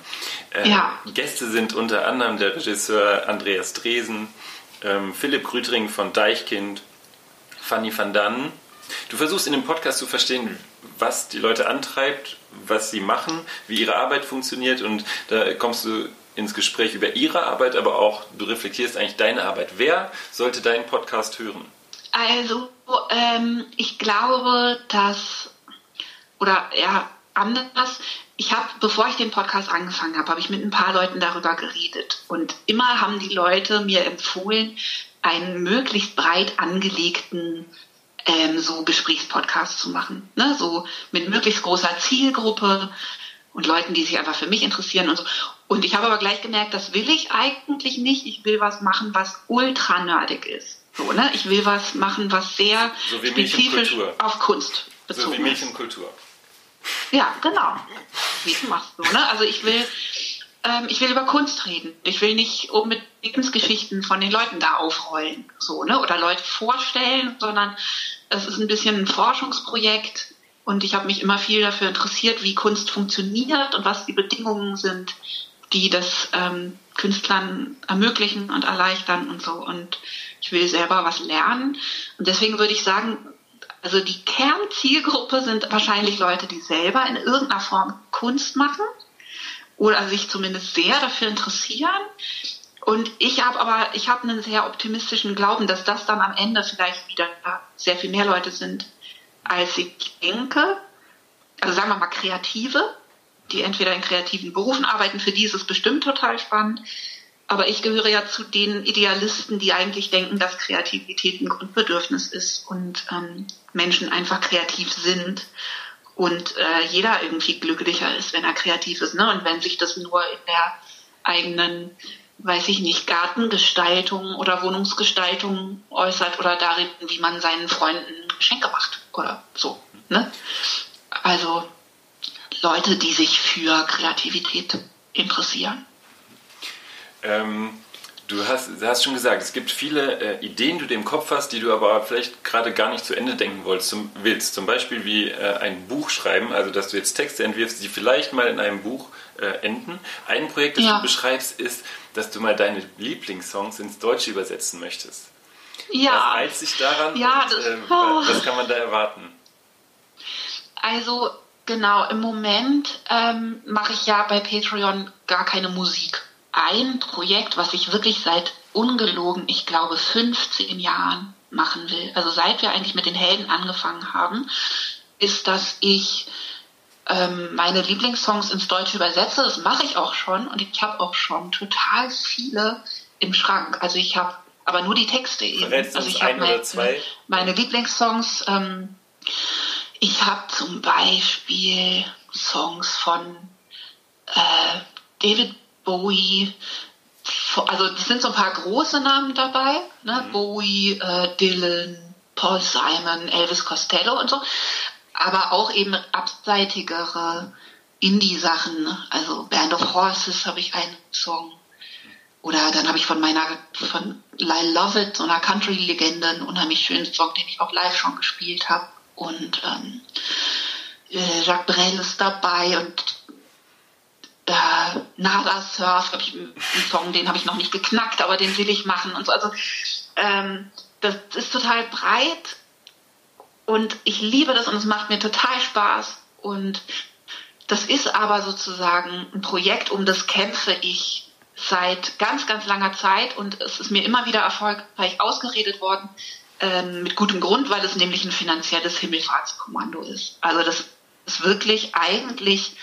Ähm, ja. Gäste sind unter anderem der Regisseur Andreas Dresen, ähm, Philipp Grütring von Deichkind, Fanny van Dannen. Du versuchst in dem Podcast zu verstehen, was die Leute antreibt, was sie machen, wie ihre Arbeit funktioniert und da kommst du ins Gespräch über ihre Arbeit, aber auch du reflektierst eigentlich deine Arbeit. Wer sollte deinen Podcast hören? Also, ähm, ich glaube, dass, oder ja, anders. Ich habe, bevor ich den Podcast angefangen habe, habe ich mit ein paar Leuten darüber geredet. Und immer haben die Leute mir empfohlen, einen möglichst breit angelegten ähm, so Gesprächspodcast zu machen. Ne? So mit möglichst großer Zielgruppe und Leuten, die sich einfach für mich interessieren und so. Und ich habe aber gleich gemerkt, das will ich eigentlich nicht. Ich will was machen, was ultra nerdig ist. So, ne? Ich will was machen, was sehr So spezifisch auf Kunst bezogen So wie ist. Milch und Kultur. Ja, genau. Wie machst du, ne? Also ich will, ähm, ich will über Kunst reden. Ich will nicht unbedingt Lebensgeschichten von den Leuten da aufrollen, so, ne? Oder Leute vorstellen, sondern es ist ein bisschen ein Forschungsprojekt und ich habe mich immer viel dafür interessiert, wie Kunst funktioniert und was die Bedingungen sind, die das ähm, Künstlern ermöglichen und erleichtern und so. Und ich will selber was lernen. Und deswegen würde ich sagen, also die Kernzielgruppe sind wahrscheinlich Leute, die selber in irgendeiner Form Kunst machen oder sich zumindest sehr dafür interessieren. Und ich habe aber, ich habe einen sehr optimistischen Glauben, dass das dann am Ende vielleicht wieder sehr viel mehr Leute sind, als ich denke. Also sagen wir mal Kreative, die entweder in kreativen Berufen arbeiten, für die ist es bestimmt total spannend. Aber ich gehöre ja zu den Idealisten, die eigentlich denken, dass Kreativität ein Grundbedürfnis ist und ähm, Menschen einfach kreativ sind und äh, jeder irgendwie glücklicher ist, wenn er kreativ ist. Ne? Und wenn sich das nur in der eigenen, weiß ich nicht, Gartengestaltung oder Wohnungsgestaltung äußert oder darin, wie man seinen Freunden Geschenke macht oder so. Ne? Also Leute, die sich für Kreativität interessieren. Ähm, du, hast, du hast schon gesagt, es gibt viele äh, Ideen, die du im Kopf hast, die du aber vielleicht gerade gar nicht zu Ende denken wolltest, zum, willst. Zum Beispiel wie äh, ein Buch schreiben, also dass du jetzt Texte entwirfst, die vielleicht mal in einem Buch äh, enden. Ein Projekt, das Ja. du beschreibst, ist, dass du mal deine Lieblingssongs ins Deutsche übersetzen möchtest. Ja, Was eilt sich daran Ja, und das- äh, oh. was kann man da erwarten? also genau, im Moment ähm, mache ich ja bei Patreon gar keine Musik. Ein Projekt, was ich wirklich seit ungelogen, ich glaube, 15 Jahren machen will, also seit wir eigentlich mit den Helden angefangen haben, ist, dass ich ähm, meine Lieblingssongs ins Deutsche übersetze. Das mache ich auch schon und ich habe auch schon total viele im Schrank. Also ich habe aber nur die Texte eben. Verrätst also ich habe oder meine, zwei? meine Lieblingssongs. Ähm, ich habe zum Beispiel Songs von äh, David Bowie. Also es sind so ein paar große Namen dabei. Ne? Bowie, äh, Dylan, Paul Simon, Elvis Costello und so. Aber auch eben abseitigere Indie-Sachen. Also Band of Horses habe ich einen Song. Oder dann habe ich von meiner, von Lyle Lovett, so einer Country-Legende, einen unheimlich schönen Song, den ich auch live schon gespielt habe. Und ähm, äh, Jacques Brel ist dabei und äh, Nada Surf habe ich einen Song, den habe ich noch nicht geknackt, aber den will ich machen und so. Also ähm, das ist total breit und ich liebe das und es macht mir total Spaß und das ist aber sozusagen ein Projekt, um das kämpfe ich seit ganz, ganz langer Zeit und es ist mir immer wieder erfolgreich ausgeredet worden, ähm, mit gutem Grund, weil es nämlich ein finanzielles Himmelfahrtskommando ist. Also das ist wirklich eigentlich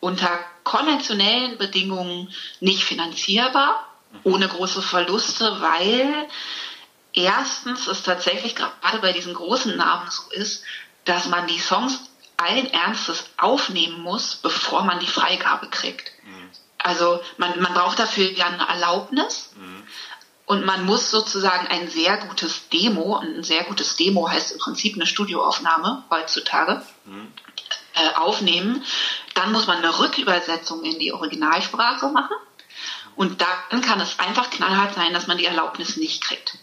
unter konventionellen Bedingungen nicht finanzierbar, ohne große Verluste, weil erstens es tatsächlich gerade bei diesen großen Namen so ist, dass man die Songs allen Ernstes aufnehmen muss, bevor man die Freigabe kriegt. Also man, man braucht dafür ja eine Erlaubnis und man muss sozusagen ein sehr gutes Demo, und ein sehr gutes Demo heißt im Prinzip eine Studioaufnahme heutzutage, äh, aufnehmen. Dann muss man eine Rückübersetzung in die Originalsprache machen. Und dann kann es einfach knallhart sein, dass man die Erlaubnis nicht kriegt.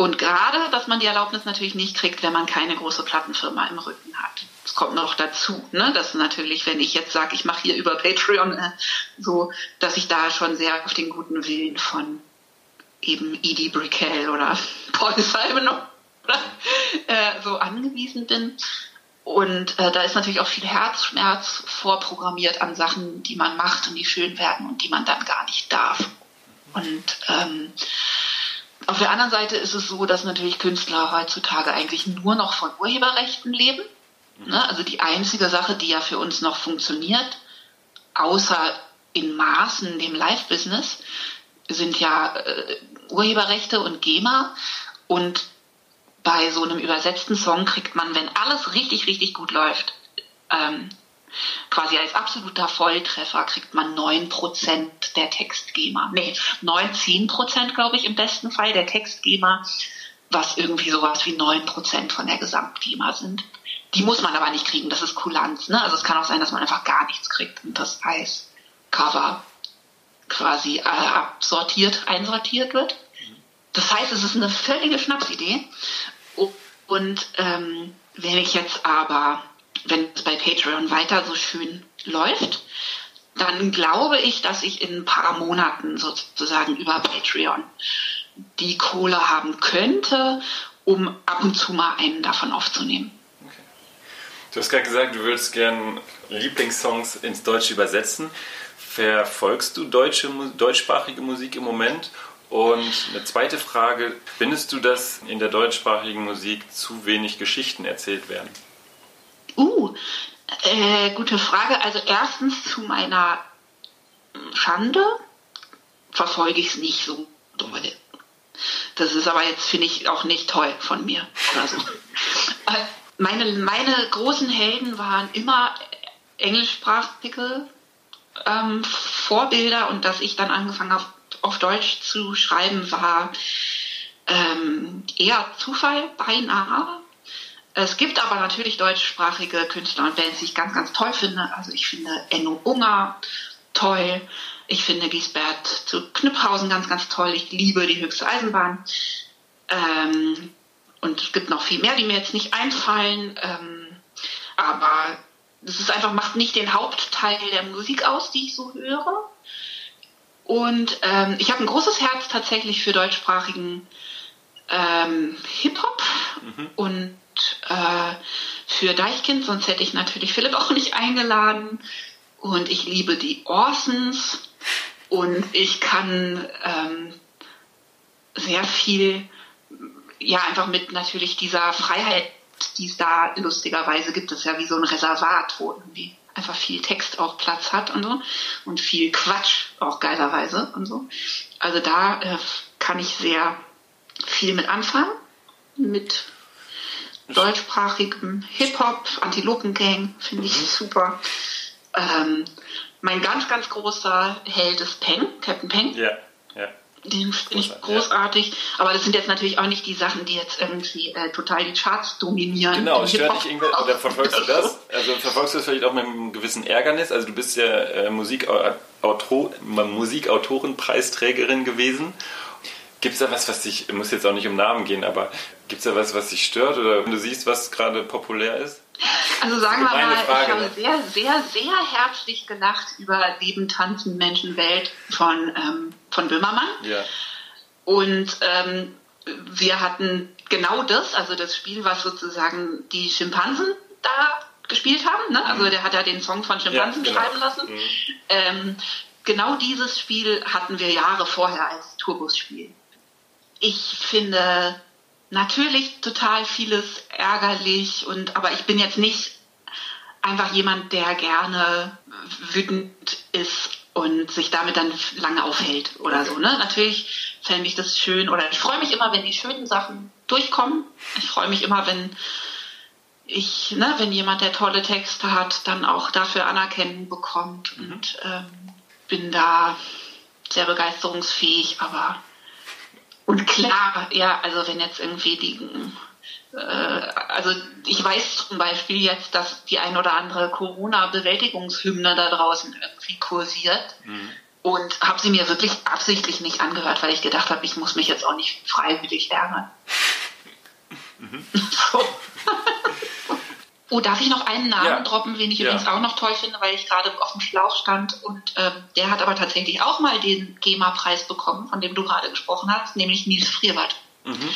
Und gerade, dass man die Erlaubnis natürlich nicht kriegt, wenn man keine große Plattenfirma im Rücken hat. Das kommt noch dazu, ne? dass natürlich, wenn ich jetzt sage, ich mache hier über Patreon äh, so, dass ich da schon sehr auf den guten Willen von eben Edie Brickell oder Paul Simon oder, äh, so angewiesen bin. Und äh, da ist natürlich auch viel Herzschmerz vorprogrammiert an Sachen, die man macht und die schön werden und die man dann gar nicht darf. Und ähm, auf der anderen Seite ist es so, dass natürlich Künstler heutzutage eigentlich nur noch von Urheberrechten leben. Ne? Also die einzige Sache, die ja für uns noch funktioniert, außer in Maßen dem Live-Business, sind ja äh, Urheberrechte und GEMA. Und bei so einem übersetzten Song kriegt man, wenn alles richtig, richtig gut läuft, ähm, quasi als absoluter Volltreffer kriegt man 9% der Textgeber. Nee, 9, 10% glaube ich im besten Fall der Textgeber, was irgendwie sowas wie 9% von der Gesamtgeber sind. Die muss man aber nicht kriegen, das ist Kulanz. Ne? Also es kann auch sein, dass man einfach gar nichts kriegt und das als Cover quasi äh, absortiert, einsortiert wird. Das heißt, es ist eine völlige Schnapsidee. Und ähm, wenn ich jetzt aber, wenn es bei Patreon weiter so schön läuft, dann glaube ich, dass ich in ein paar Monaten sozusagen über Patreon die Kohle haben könnte, um ab und zu mal einen davon aufzunehmen. Du hast gerade gesagt, du würdest gern Lieblingssongs ins Deutsche übersetzen. Verfolgst du deutsche, deutschsprachige Musik im Moment? Und eine zweite Frage, findest du, dass in der deutschsprachigen Musik zu wenig Geschichten erzählt werden? Uh, äh, gute Frage. Also erstens zu meiner Schande verfolge ich es nicht so doll. Das ist aber jetzt, finde ich, auch nicht toll von mir oder so. Meine, meine großen Helden waren immer englischsprachige ähm, Vorbilder und dass ich dann angefangen habe, auf Deutsch zu schreiben, war ähm, eher Zufall, beinahe. Es gibt aber natürlich deutschsprachige Künstler und Bands, die ich ganz, ganz toll finde. Also ich finde Enno Unger toll. Ich finde Giesbert zu Knüpphausen ganz, ganz toll. Ich liebe die höchste Eisenbahn. Ähm, und es gibt noch viel mehr, die mir jetzt nicht einfallen. Ähm, aber das ist einfach, macht nicht den Hauptteil der Musik aus, die ich so höre. Und ähm, ich habe ein großes Herz tatsächlich für deutschsprachigen ähm, Hip-Hop mhm. und äh, für Deichkind, sonst hätte ich natürlich Philipp auch nicht eingeladen. Und ich liebe die Orsons und ich kann ähm, sehr viel, ja, einfach mit natürlich dieser Freiheit, die es da lustigerweise gibt, es ist ja wie so ein Reservat, wo irgendwie einfach viel Text auch Platz hat und so und viel Quatsch auch geilerweise und so. Also da äh, kann ich sehr viel mit anfangen, mit deutschsprachigem Hip-Hop, Antilopengang, finde ich mhm. super. Ähm, mein ganz, ganz großer Held ist Peng, Captain Peng. Ja, ja. Den finde ich großartig. Ja. Aber das sind jetzt natürlich auch nicht die Sachen, die jetzt irgendwie äh, total die Charts dominieren. Genau, stört dich irgendwie, oder verfolgst du das? Also verfolgst du das vielleicht auch mit einem gewissen Ärgernis? Also du bist ja äh, Musikautor, Musikautorenpreisträgerin gewesen. Gibt es da was, was dich, muss jetzt auch nicht um Namen gehen, aber gibt es da was, was dich stört oder wenn du siehst, was gerade populär ist? Also sagen wir mal, Frage, ich habe ne? sehr, sehr, sehr herzlich gelacht über Leben, Tanzen, Menschenwelt von, ähm, von Böhmermann. Ja. Und ähm, wir hatten genau das, also das Spiel, was sozusagen die Schimpansen da gespielt haben. Ne? Also mhm. der hat ja den Song von Schimpansen ja, genau. schreiben lassen. Mhm. Ähm, genau dieses Spiel hatten wir Jahre vorher als Turbus-Spiel. Ich finde natürlich total vieles ärgerlich und aber ich bin jetzt nicht einfach jemand, der gerne wütend ist und sich damit dann lange aufhält oder so. Ne? Natürlich fände ich das schön oder ich freue mich immer, wenn die schönen Sachen durchkommen. Ich freue mich immer, wenn ich, ne, wenn jemand, der tolle Texte hat, dann auch dafür Anerkennung bekommt mhm. und ähm, bin da sehr begeisterungsfähig, aber und klar, ja, also wenn jetzt irgendwie die, äh, also ich weiß zum Beispiel jetzt, dass die ein oder andere Corona-Bewältigungshymne da draußen irgendwie kursiert. Mhm. Und habe sie mir wirklich absichtlich nicht angehört, weil ich gedacht habe, ich muss mich jetzt auch nicht freiwillig ärgern. Mhm. So. Oh, darf ich noch einen Namen ja. droppen, den ich ja. übrigens auch noch toll finde, weil ich gerade auf dem Schlauch stand und ähm, der hat aber tatsächlich auch mal den GEMA-Preis bekommen, von dem du gerade gesprochen hast, nämlich Nils Frierwald. Mhm.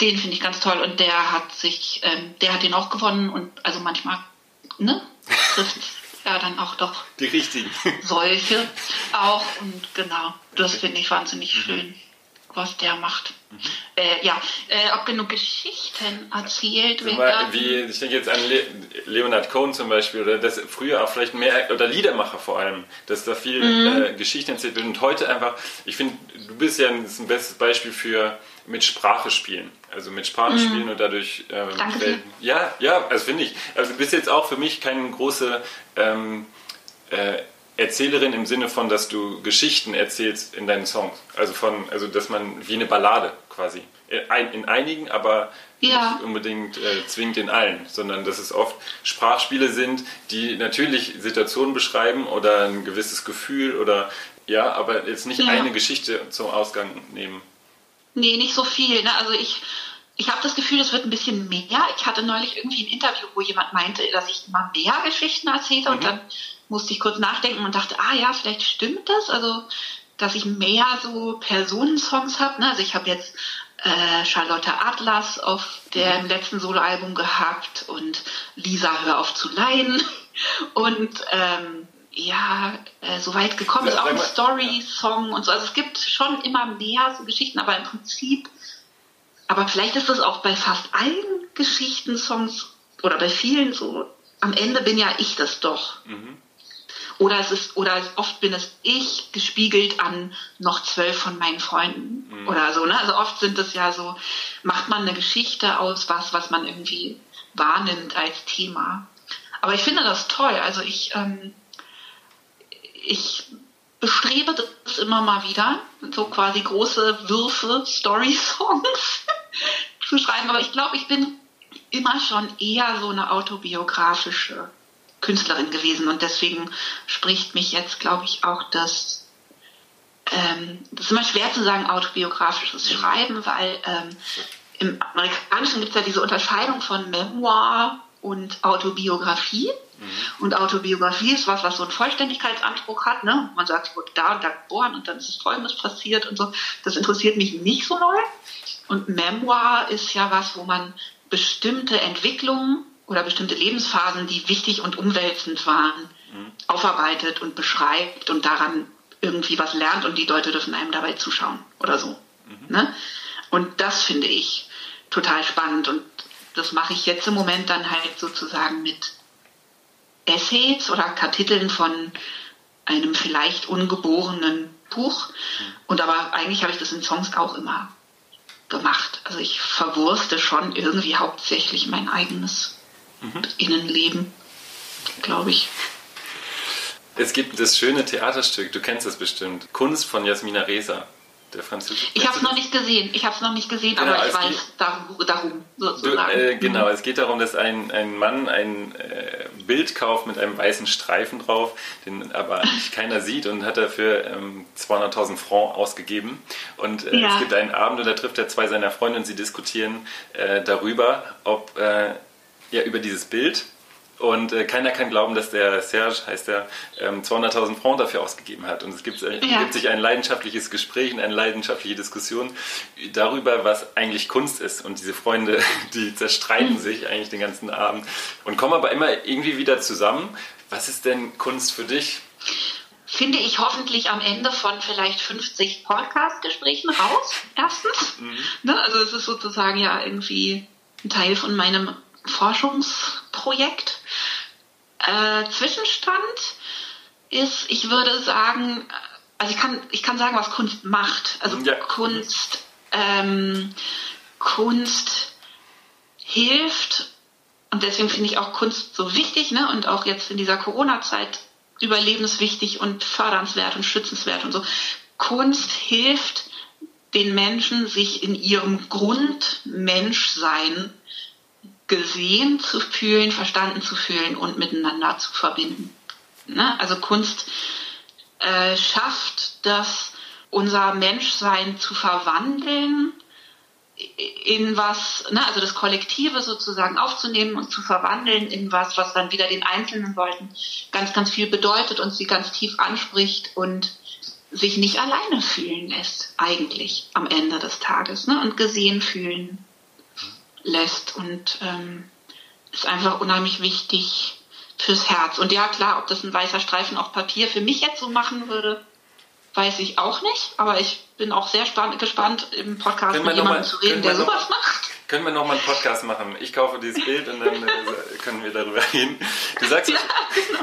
Den finde ich ganz toll und der hat sich, ähm, der hat den auch gewonnen und also manchmal, ne, trifft ja dann auch doch die richtigen solche auch und genau, das finde ich wahnsinnig mhm. schön. Was der macht. Äh, ja, äh, ob genug Geschichten erzählt werden. wie, ich denke jetzt an Le Leonard Cohen zum Beispiel, oder das früher auch vielleicht mehr, oder Liedermacher vor allem, dass da viel Mhm. äh, Geschichten erzählt wird. Und heute einfach, ich finde, du bist ja ein, ein bestes Beispiel für mit Sprache spielen. Also mit Sprache spielen und dadurch ähm, Mhm. Ja, ja, also finde ich. Also du bist jetzt auch für mich keine große ähm, äh, Erzählerin im Sinne von, dass du Geschichten erzählst in deinen Songs. Also von, also dass man wie eine Ballade quasi. In, ein- in einigen, aber Ja. nicht unbedingt äh, zwingend in allen, sondern dass es oft Sprachspiele sind, die natürlich Situationen beschreiben oder ein gewisses Gefühl oder ja, aber jetzt nicht Ja. eine Geschichte zum Ausgang nehmen. Nee, nicht so viel. Ne? Also ich, ich habe das Gefühl, es wird ein bisschen mehr. Ich hatte neulich irgendwie ein Interview, wo jemand meinte, dass ich immer mehr Geschichten erzähle und dann musste ich kurz nachdenken und dachte, ah ja, vielleicht stimmt das. Also, dass ich mehr so Personensongs habe. Ne? Also ich habe jetzt äh, Charlotte Atlas auf dem letzten Soloalbum gehabt und Lisa Hör auf zu leiden und ähm, ja, äh, so weit gekommen ist Ja, auch ein Story-Song und so. Also es gibt schon immer mehr so Geschichten, aber im Prinzip, aber vielleicht ist es auch bei fast allen Geschichten-Songs oder bei vielen so, am Ende bin ja ich das doch. Oder es ist, oder oft bin es ich gespiegelt an noch zwölf von meinen Freunden oder so, ne? Also oft sind es ja so, macht man eine Geschichte aus was, was man irgendwie wahrnimmt als Thema. Aber ich finde das toll. Also ich, ähm, ich bestrebe das immer mal wieder, so quasi große Würfe, Story-Songs zu schreiben. Aber ich glaube, ich bin immer schon eher so eine autobiografische Künstlerin gewesen und deswegen spricht mich jetzt, glaube ich, auch das, ähm, das ist immer schwer zu sagen, autobiografisches Schreiben, weil ähm, im Amerikanischen gibt es ja diese Unterscheidung von Memoir und Autobiografie. Und Autobiografie ist was, was so einen Vollständigkeitsanspruch hat. Ne? Man sagt, ich wurde da und da geboren und dann ist Folgendes passiert und so. Das interessiert mich nicht so doll. Und Memoir ist ja was, wo man bestimmte Entwicklungen oder bestimmte Lebensphasen, die wichtig und umwälzend waren, aufarbeitet und beschreibt und daran irgendwie was lernt und die Leute dürfen einem dabei zuschauen oder so. Ne? Und das finde ich total spannend und das mache ich jetzt im Moment dann halt sozusagen mit Essays oder Kapiteln von einem vielleicht ungeborenen Buch. Und aber eigentlich habe ich das in Songs auch immer gemacht. Also ich verwurste schon irgendwie hauptsächlich mein eigenes Innenleben, glaube ich. Es gibt das schöne Theaterstück, du kennst es bestimmt, Kunst von Jasmina Reza, der französische. Ich habe es noch nicht gesehen. Ich habe es noch nicht gesehen, Genau, aber ich weiß geht- darum, darum Du, äh, genau, es geht darum, dass ein, ein Mann ein äh, Bild kauft mit einem weißen Streifen drauf, den aber eigentlich keiner sieht und hat dafür ähm, 200.000 Franc ausgegeben. Und äh, Ja. es gibt einen Abend und da trifft er zwei seiner Freunde und sie diskutieren äh, darüber, ob äh, ja über dieses Bild. Und äh, keiner kann glauben, dass der Serge, heißt der, ähm, 200.000 Franc dafür ausgegeben hat. Und es gibt, äh, Ja. gibt sich ein leidenschaftliches Gespräch und eine leidenschaftliche Diskussion darüber, was eigentlich Kunst ist. Und diese Freunde, die zerstreiten sich eigentlich den ganzen Abend und kommen aber immer irgendwie wieder zusammen. Was ist denn Kunst für dich? finde ich hoffentlich am Ende von vielleicht 50 Podcast-Gesprächen raus, erstens. Ne? Also es ist sozusagen ja irgendwie ein Teil von meinem Forschungsprojekt. Äh, Zwischenstand ist, ich würde sagen, also ich kann, ich kann sagen, was Kunst macht. Also Ja. Kunst, ähm, Kunst hilft und deswegen finde ich auch Kunst so wichtig, ne? Und auch jetzt in dieser Corona-Zeit überlebenswichtig und fördernswert und schützenswert und so. Kunst hilft den Menschen, sich in ihrem Grundmenschsein gesehen zu fühlen, verstanden zu fühlen und miteinander zu verbinden. Ne? Also Kunst äh, schafft das, unser Menschsein zu verwandeln in was, ne, also das Kollektive sozusagen aufzunehmen und zu verwandeln in was, was dann wieder den einzelnen Leuten ganz, ganz viel bedeutet und sie ganz tief anspricht und sich nicht alleine fühlen lässt, eigentlich am Ende des Tages, ne, und gesehen fühlen lässt und ähm, ist einfach unheimlich wichtig fürs Herz. Und ja, klar, ob das ein weißer Streifen auf Papier für mich jetzt so machen würde, weiß ich auch nicht, aber ich bin auch sehr spann- gespannt, im Podcast mit jemandem mal- zu reden, der noch- sowas macht. Können wir nochmal einen Podcast machen? Ich kaufe dieses Bild und dann äh, können wir darüber reden. Du sagst, was, genau.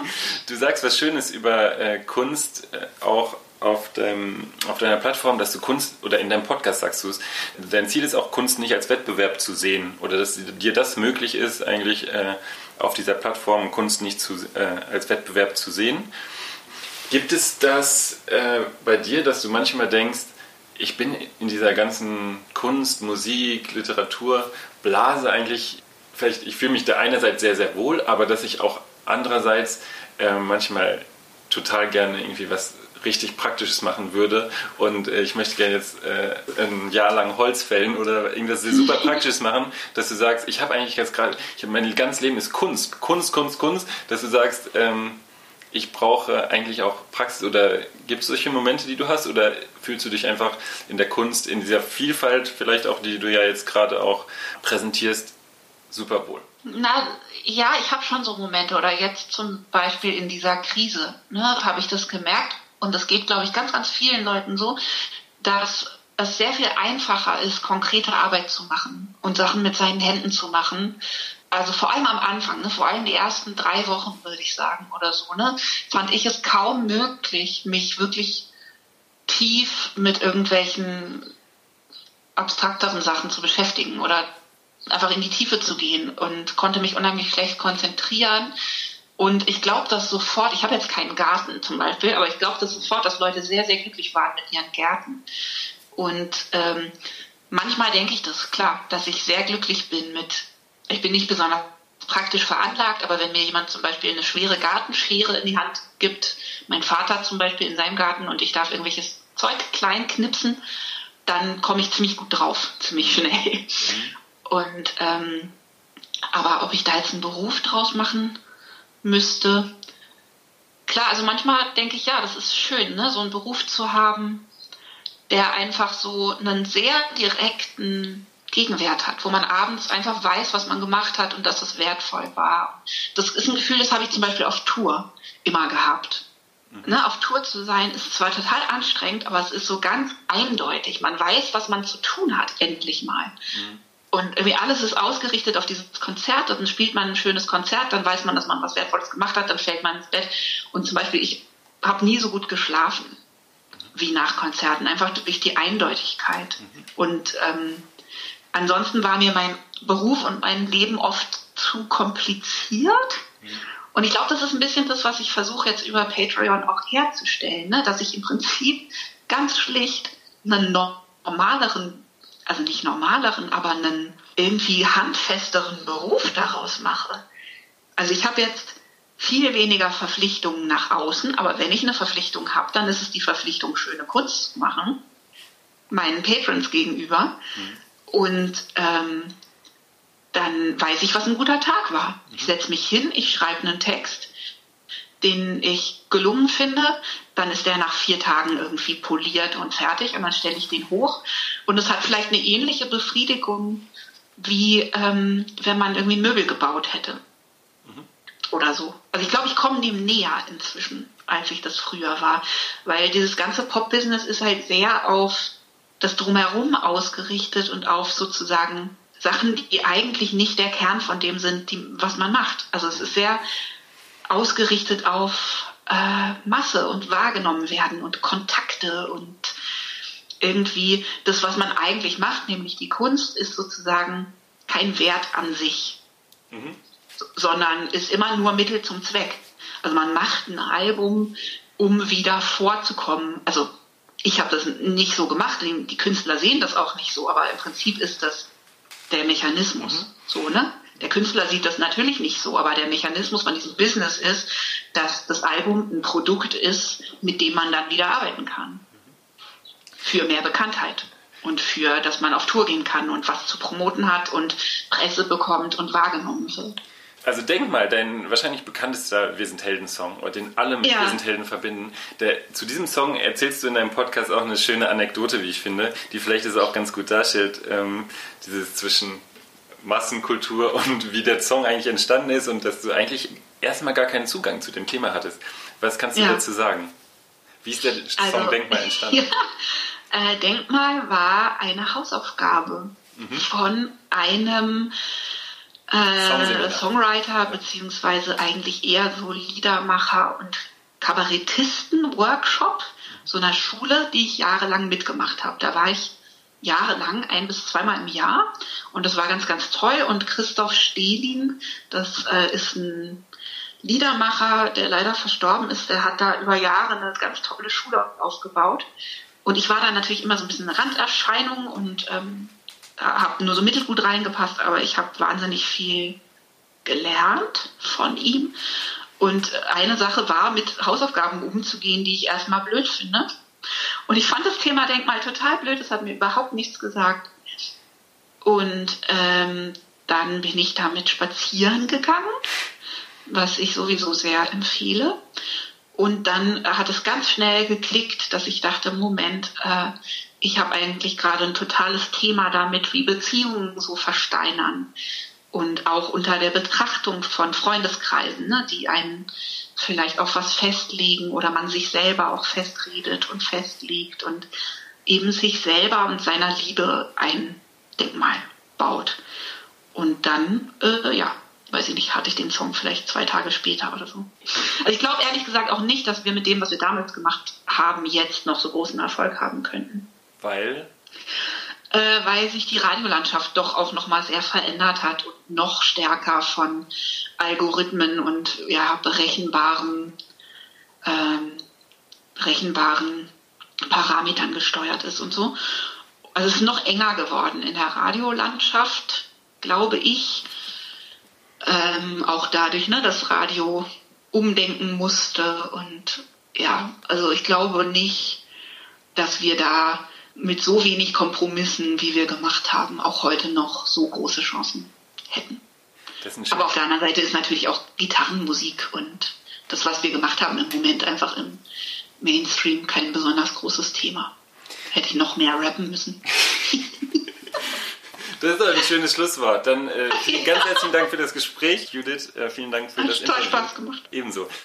du sagst was Schönes über äh, Kunst, äh, auch auf, deinem, auf deiner Plattform, dass du Kunst, oder in deinem Podcast sagst du es, dein Ziel ist auch Kunst nicht als Wettbewerb zu sehen oder dass dir das möglich ist, eigentlich äh, auf dieser Plattform Kunst nicht zu, äh, als Wettbewerb zu sehen. Gibt es das äh, bei dir, dass du manchmal denkst, ich bin in dieser ganzen Kunst, Musik, Literatur, Blase eigentlich, vielleicht, ich fühle mich da einerseits sehr, sehr wohl, aber dass ich auch andererseits äh, manchmal total gerne irgendwie was richtig Praktisches machen würde und äh, ich möchte gerne jetzt äh, ein Jahr lang Holz fällen oder irgendwas super Praktisches machen, dass du sagst, ich habe eigentlich jetzt gerade, mein ganzes Leben ist Kunst, Kunst, Kunst, Kunst, dass du sagst, ähm, ich brauche eigentlich auch Praxis oder gibt es solche Momente, die du hast oder fühlst du dich einfach in der Kunst, in dieser Vielfalt vielleicht auch, die du ja jetzt gerade auch präsentierst, super wohl? Na, ja, ich habe schon so Momente. Oder jetzt zum Beispiel in dieser Krise, ne, habe ich das gemerkt. Und das geht, glaube ich, ganz, ganz vielen Leuten so, dass es sehr viel einfacher ist, konkrete Arbeit zu machen und Sachen mit seinen Händen zu machen. Also vor allem am Anfang, ne, vor allem die ersten drei Wochen, würde ich sagen, oder so, ne, fand ich es kaum möglich, mich wirklich tief mit irgendwelchen abstrakteren Sachen zu beschäftigen oder einfach in die Tiefe zu gehen und konnte mich unheimlich schlecht konzentrieren. Und ich glaube, dass sofort, ich habe jetzt keinen Garten zum Beispiel, aber ich glaube, dass sofort, dass Leute sehr, sehr glücklich waren mit ihren Gärten. Und ähm, manchmal denke ich das, klar, dass ich sehr glücklich bin mit, ich bin nicht besonders praktisch veranlagt, aber wenn mir jemand zum Beispiel eine schwere Gartenschere in die Hand gibt, mein Vater zum Beispiel in seinem Garten und ich darf irgendwelches Zeug klein knipsen, dann komme ich ziemlich gut drauf, ziemlich schnell. Und ähm, aber ob ich da jetzt einen Beruf draus machen müsste, klar, also manchmal denke ich, ja, das ist schön, ne, so einen Beruf zu haben, der einfach so einen sehr direkten Gegenwert hat, wo man abends einfach weiß, was man gemacht hat und dass es wertvoll war. Das ist ein Gefühl, das habe ich zum Beispiel auf Tour immer gehabt. Ne, auf Tour zu sein ist zwar total anstrengend, aber es ist so ganz eindeutig. Man weiß, was man zu tun hat, endlich mal. Und irgendwie alles ist ausgerichtet auf dieses Konzert. Dann spielt man ein schönes Konzert, dann weiß man, dass man was Wertvolles gemacht hat, dann fällt man ins Bett. Und zum Beispiel, ich habe nie so gut geschlafen wie nach Konzerten, einfach durch die Eindeutigkeit. Und ähm, ansonsten war mir mein Beruf und mein Leben oft zu kompliziert. Und ich glaube, das ist ein bisschen das, was ich versuche jetzt über Patreon auch herzustellen, ne? dass ich im Prinzip ganz schlicht einen normaleren, also nicht normaleren, aber einen irgendwie handfesteren Beruf daraus mache. Also ich habe jetzt viel weniger Verpflichtungen nach außen, aber wenn ich eine Verpflichtung habe, dann ist es die Verpflichtung, schöne Kunst zu machen, meinen Patrons gegenüber. Und ähm, dann weiß ich, was ein guter Tag war. Ich setze mich hin, ich schreibe einen Text, den ich gelungen finde, dann ist der nach vier Tagen irgendwie poliert und fertig und dann stelle ich den hoch. Und es hat vielleicht eine ähnliche Befriedigung, wie ähm, wenn man irgendwie Möbel gebaut hätte. Oder so. Also ich glaube, ich komme dem näher inzwischen, als ich das früher war. Weil dieses ganze Pop-Business ist halt sehr auf das Drumherum ausgerichtet und auf sozusagen Sachen, die eigentlich nicht der Kern von dem sind, die, was man macht. Also es ist sehr ausgerichtet auf äh, Masse und wahrgenommen werden und Kontakte und irgendwie das, was man eigentlich macht, nämlich die Kunst, ist sozusagen kein Wert an sich, sondern ist immer nur Mittel zum Zweck. Also man macht ein Album, um wieder vorzukommen. Also ich habe das nicht so gemacht, die die Künstler sehen das auch nicht so, aber im Prinzip ist das der Mechanismus. So, ne? Der Künstler sieht das natürlich nicht so, aber der Mechanismus von diesem Business ist, dass das Album ein Produkt ist, mit dem man dann wieder arbeiten kann. Für mehr Bekanntheit und für, dass man auf Tour gehen kann und was zu promoten hat und Presse bekommt und wahrgenommen wird. Also denk mal, dein wahrscheinlich bekanntester Wir sind Helden-Song, oder den alle mit Ja. Wir sind Helden verbinden. Der, zu diesem Song erzählst du in deinem Podcast auch eine schöne Anekdote, wie ich finde, die vielleicht das auch ganz gut darstellt, ähm, dieses zwischen Massenkultur und wie der Song eigentlich entstanden ist und dass du eigentlich erstmal gar keinen Zugang zu dem Thema hattest. Was kannst du Ja. dazu sagen? Wie ist der Song Also, Denkmal entstanden? Ja, äh, Denkmal war eine Hausaufgabe von einem äh. Songwriter, beziehungsweise eigentlich eher so Liedermacher und Kabarettisten-Workshop, so einer Schule, die ich jahrelang mitgemacht habe. Da war ich jahrelang, ein bis zweimal im Jahr und das war ganz, ganz toll. Und Christoph Stehlin, das äh, ist ein Liedermacher, der leider verstorben ist, der hat da über Jahre eine ganz tolle Schule aufgebaut. Und ich war da natürlich immer so ein bisschen eine Randerscheinung und ähm, habe nur so mittelgut reingepasst, aber ich habe wahnsinnig viel gelernt von ihm. Und eine Sache war, mit Hausaufgaben umzugehen, die ich erstmal blöd finde. Und ich fand das Thema Denkmal total blöd, es hat mir überhaupt nichts gesagt. Und ähm, dann bin ich damit spazieren gegangen, was ich sowieso sehr empfehle. Und dann hat es ganz schnell geklickt, dass ich dachte, Moment, äh, ich habe eigentlich gerade ein totales Thema damit, wie Beziehungen so versteinern. Und auch unter der Betrachtung von Freundeskreisen, ne, die einen vielleicht auf was festlegen oder man sich selber auch festredet und festlegt und eben sich selber und seiner Liebe ein Denkmal baut. Und dann, äh, ja, weiß ich nicht, hatte ich den Song vielleicht zwei Tage später oder so. Also ich glaube ehrlich gesagt auch nicht, dass wir mit dem, was wir damals gemacht haben, jetzt noch so großen Erfolg haben könnten. Weil Äh, weil sich die Radiolandschaft doch auch nochmal sehr verändert hat und noch stärker von Algorithmen und ja, berechenbaren, ähm, berechenbaren Parametern gesteuert ist und so. Also es ist noch enger geworden in der Radiolandschaft, glaube ich. Ähm, auch dadurch, ne, dass Radio umdenken musste und ja, also ich glaube nicht, dass wir da mit so wenig Kompromissen, wie wir gemacht haben, auch heute noch so große Chancen hätten. Aber auf der anderen Seite ist natürlich auch Gitarrenmusik und das, was wir gemacht haben, im Moment einfach im Mainstream kein besonders großes Thema. Hätte ich noch mehr rappen müssen. Das ist doch ein schönes Schlusswort. Dann äh, vielen, ganz herzlichen Dank für das Gespräch, Judith. Äh, vielen Dank für Hat das total Interview. Spaß gemacht. Ebenso.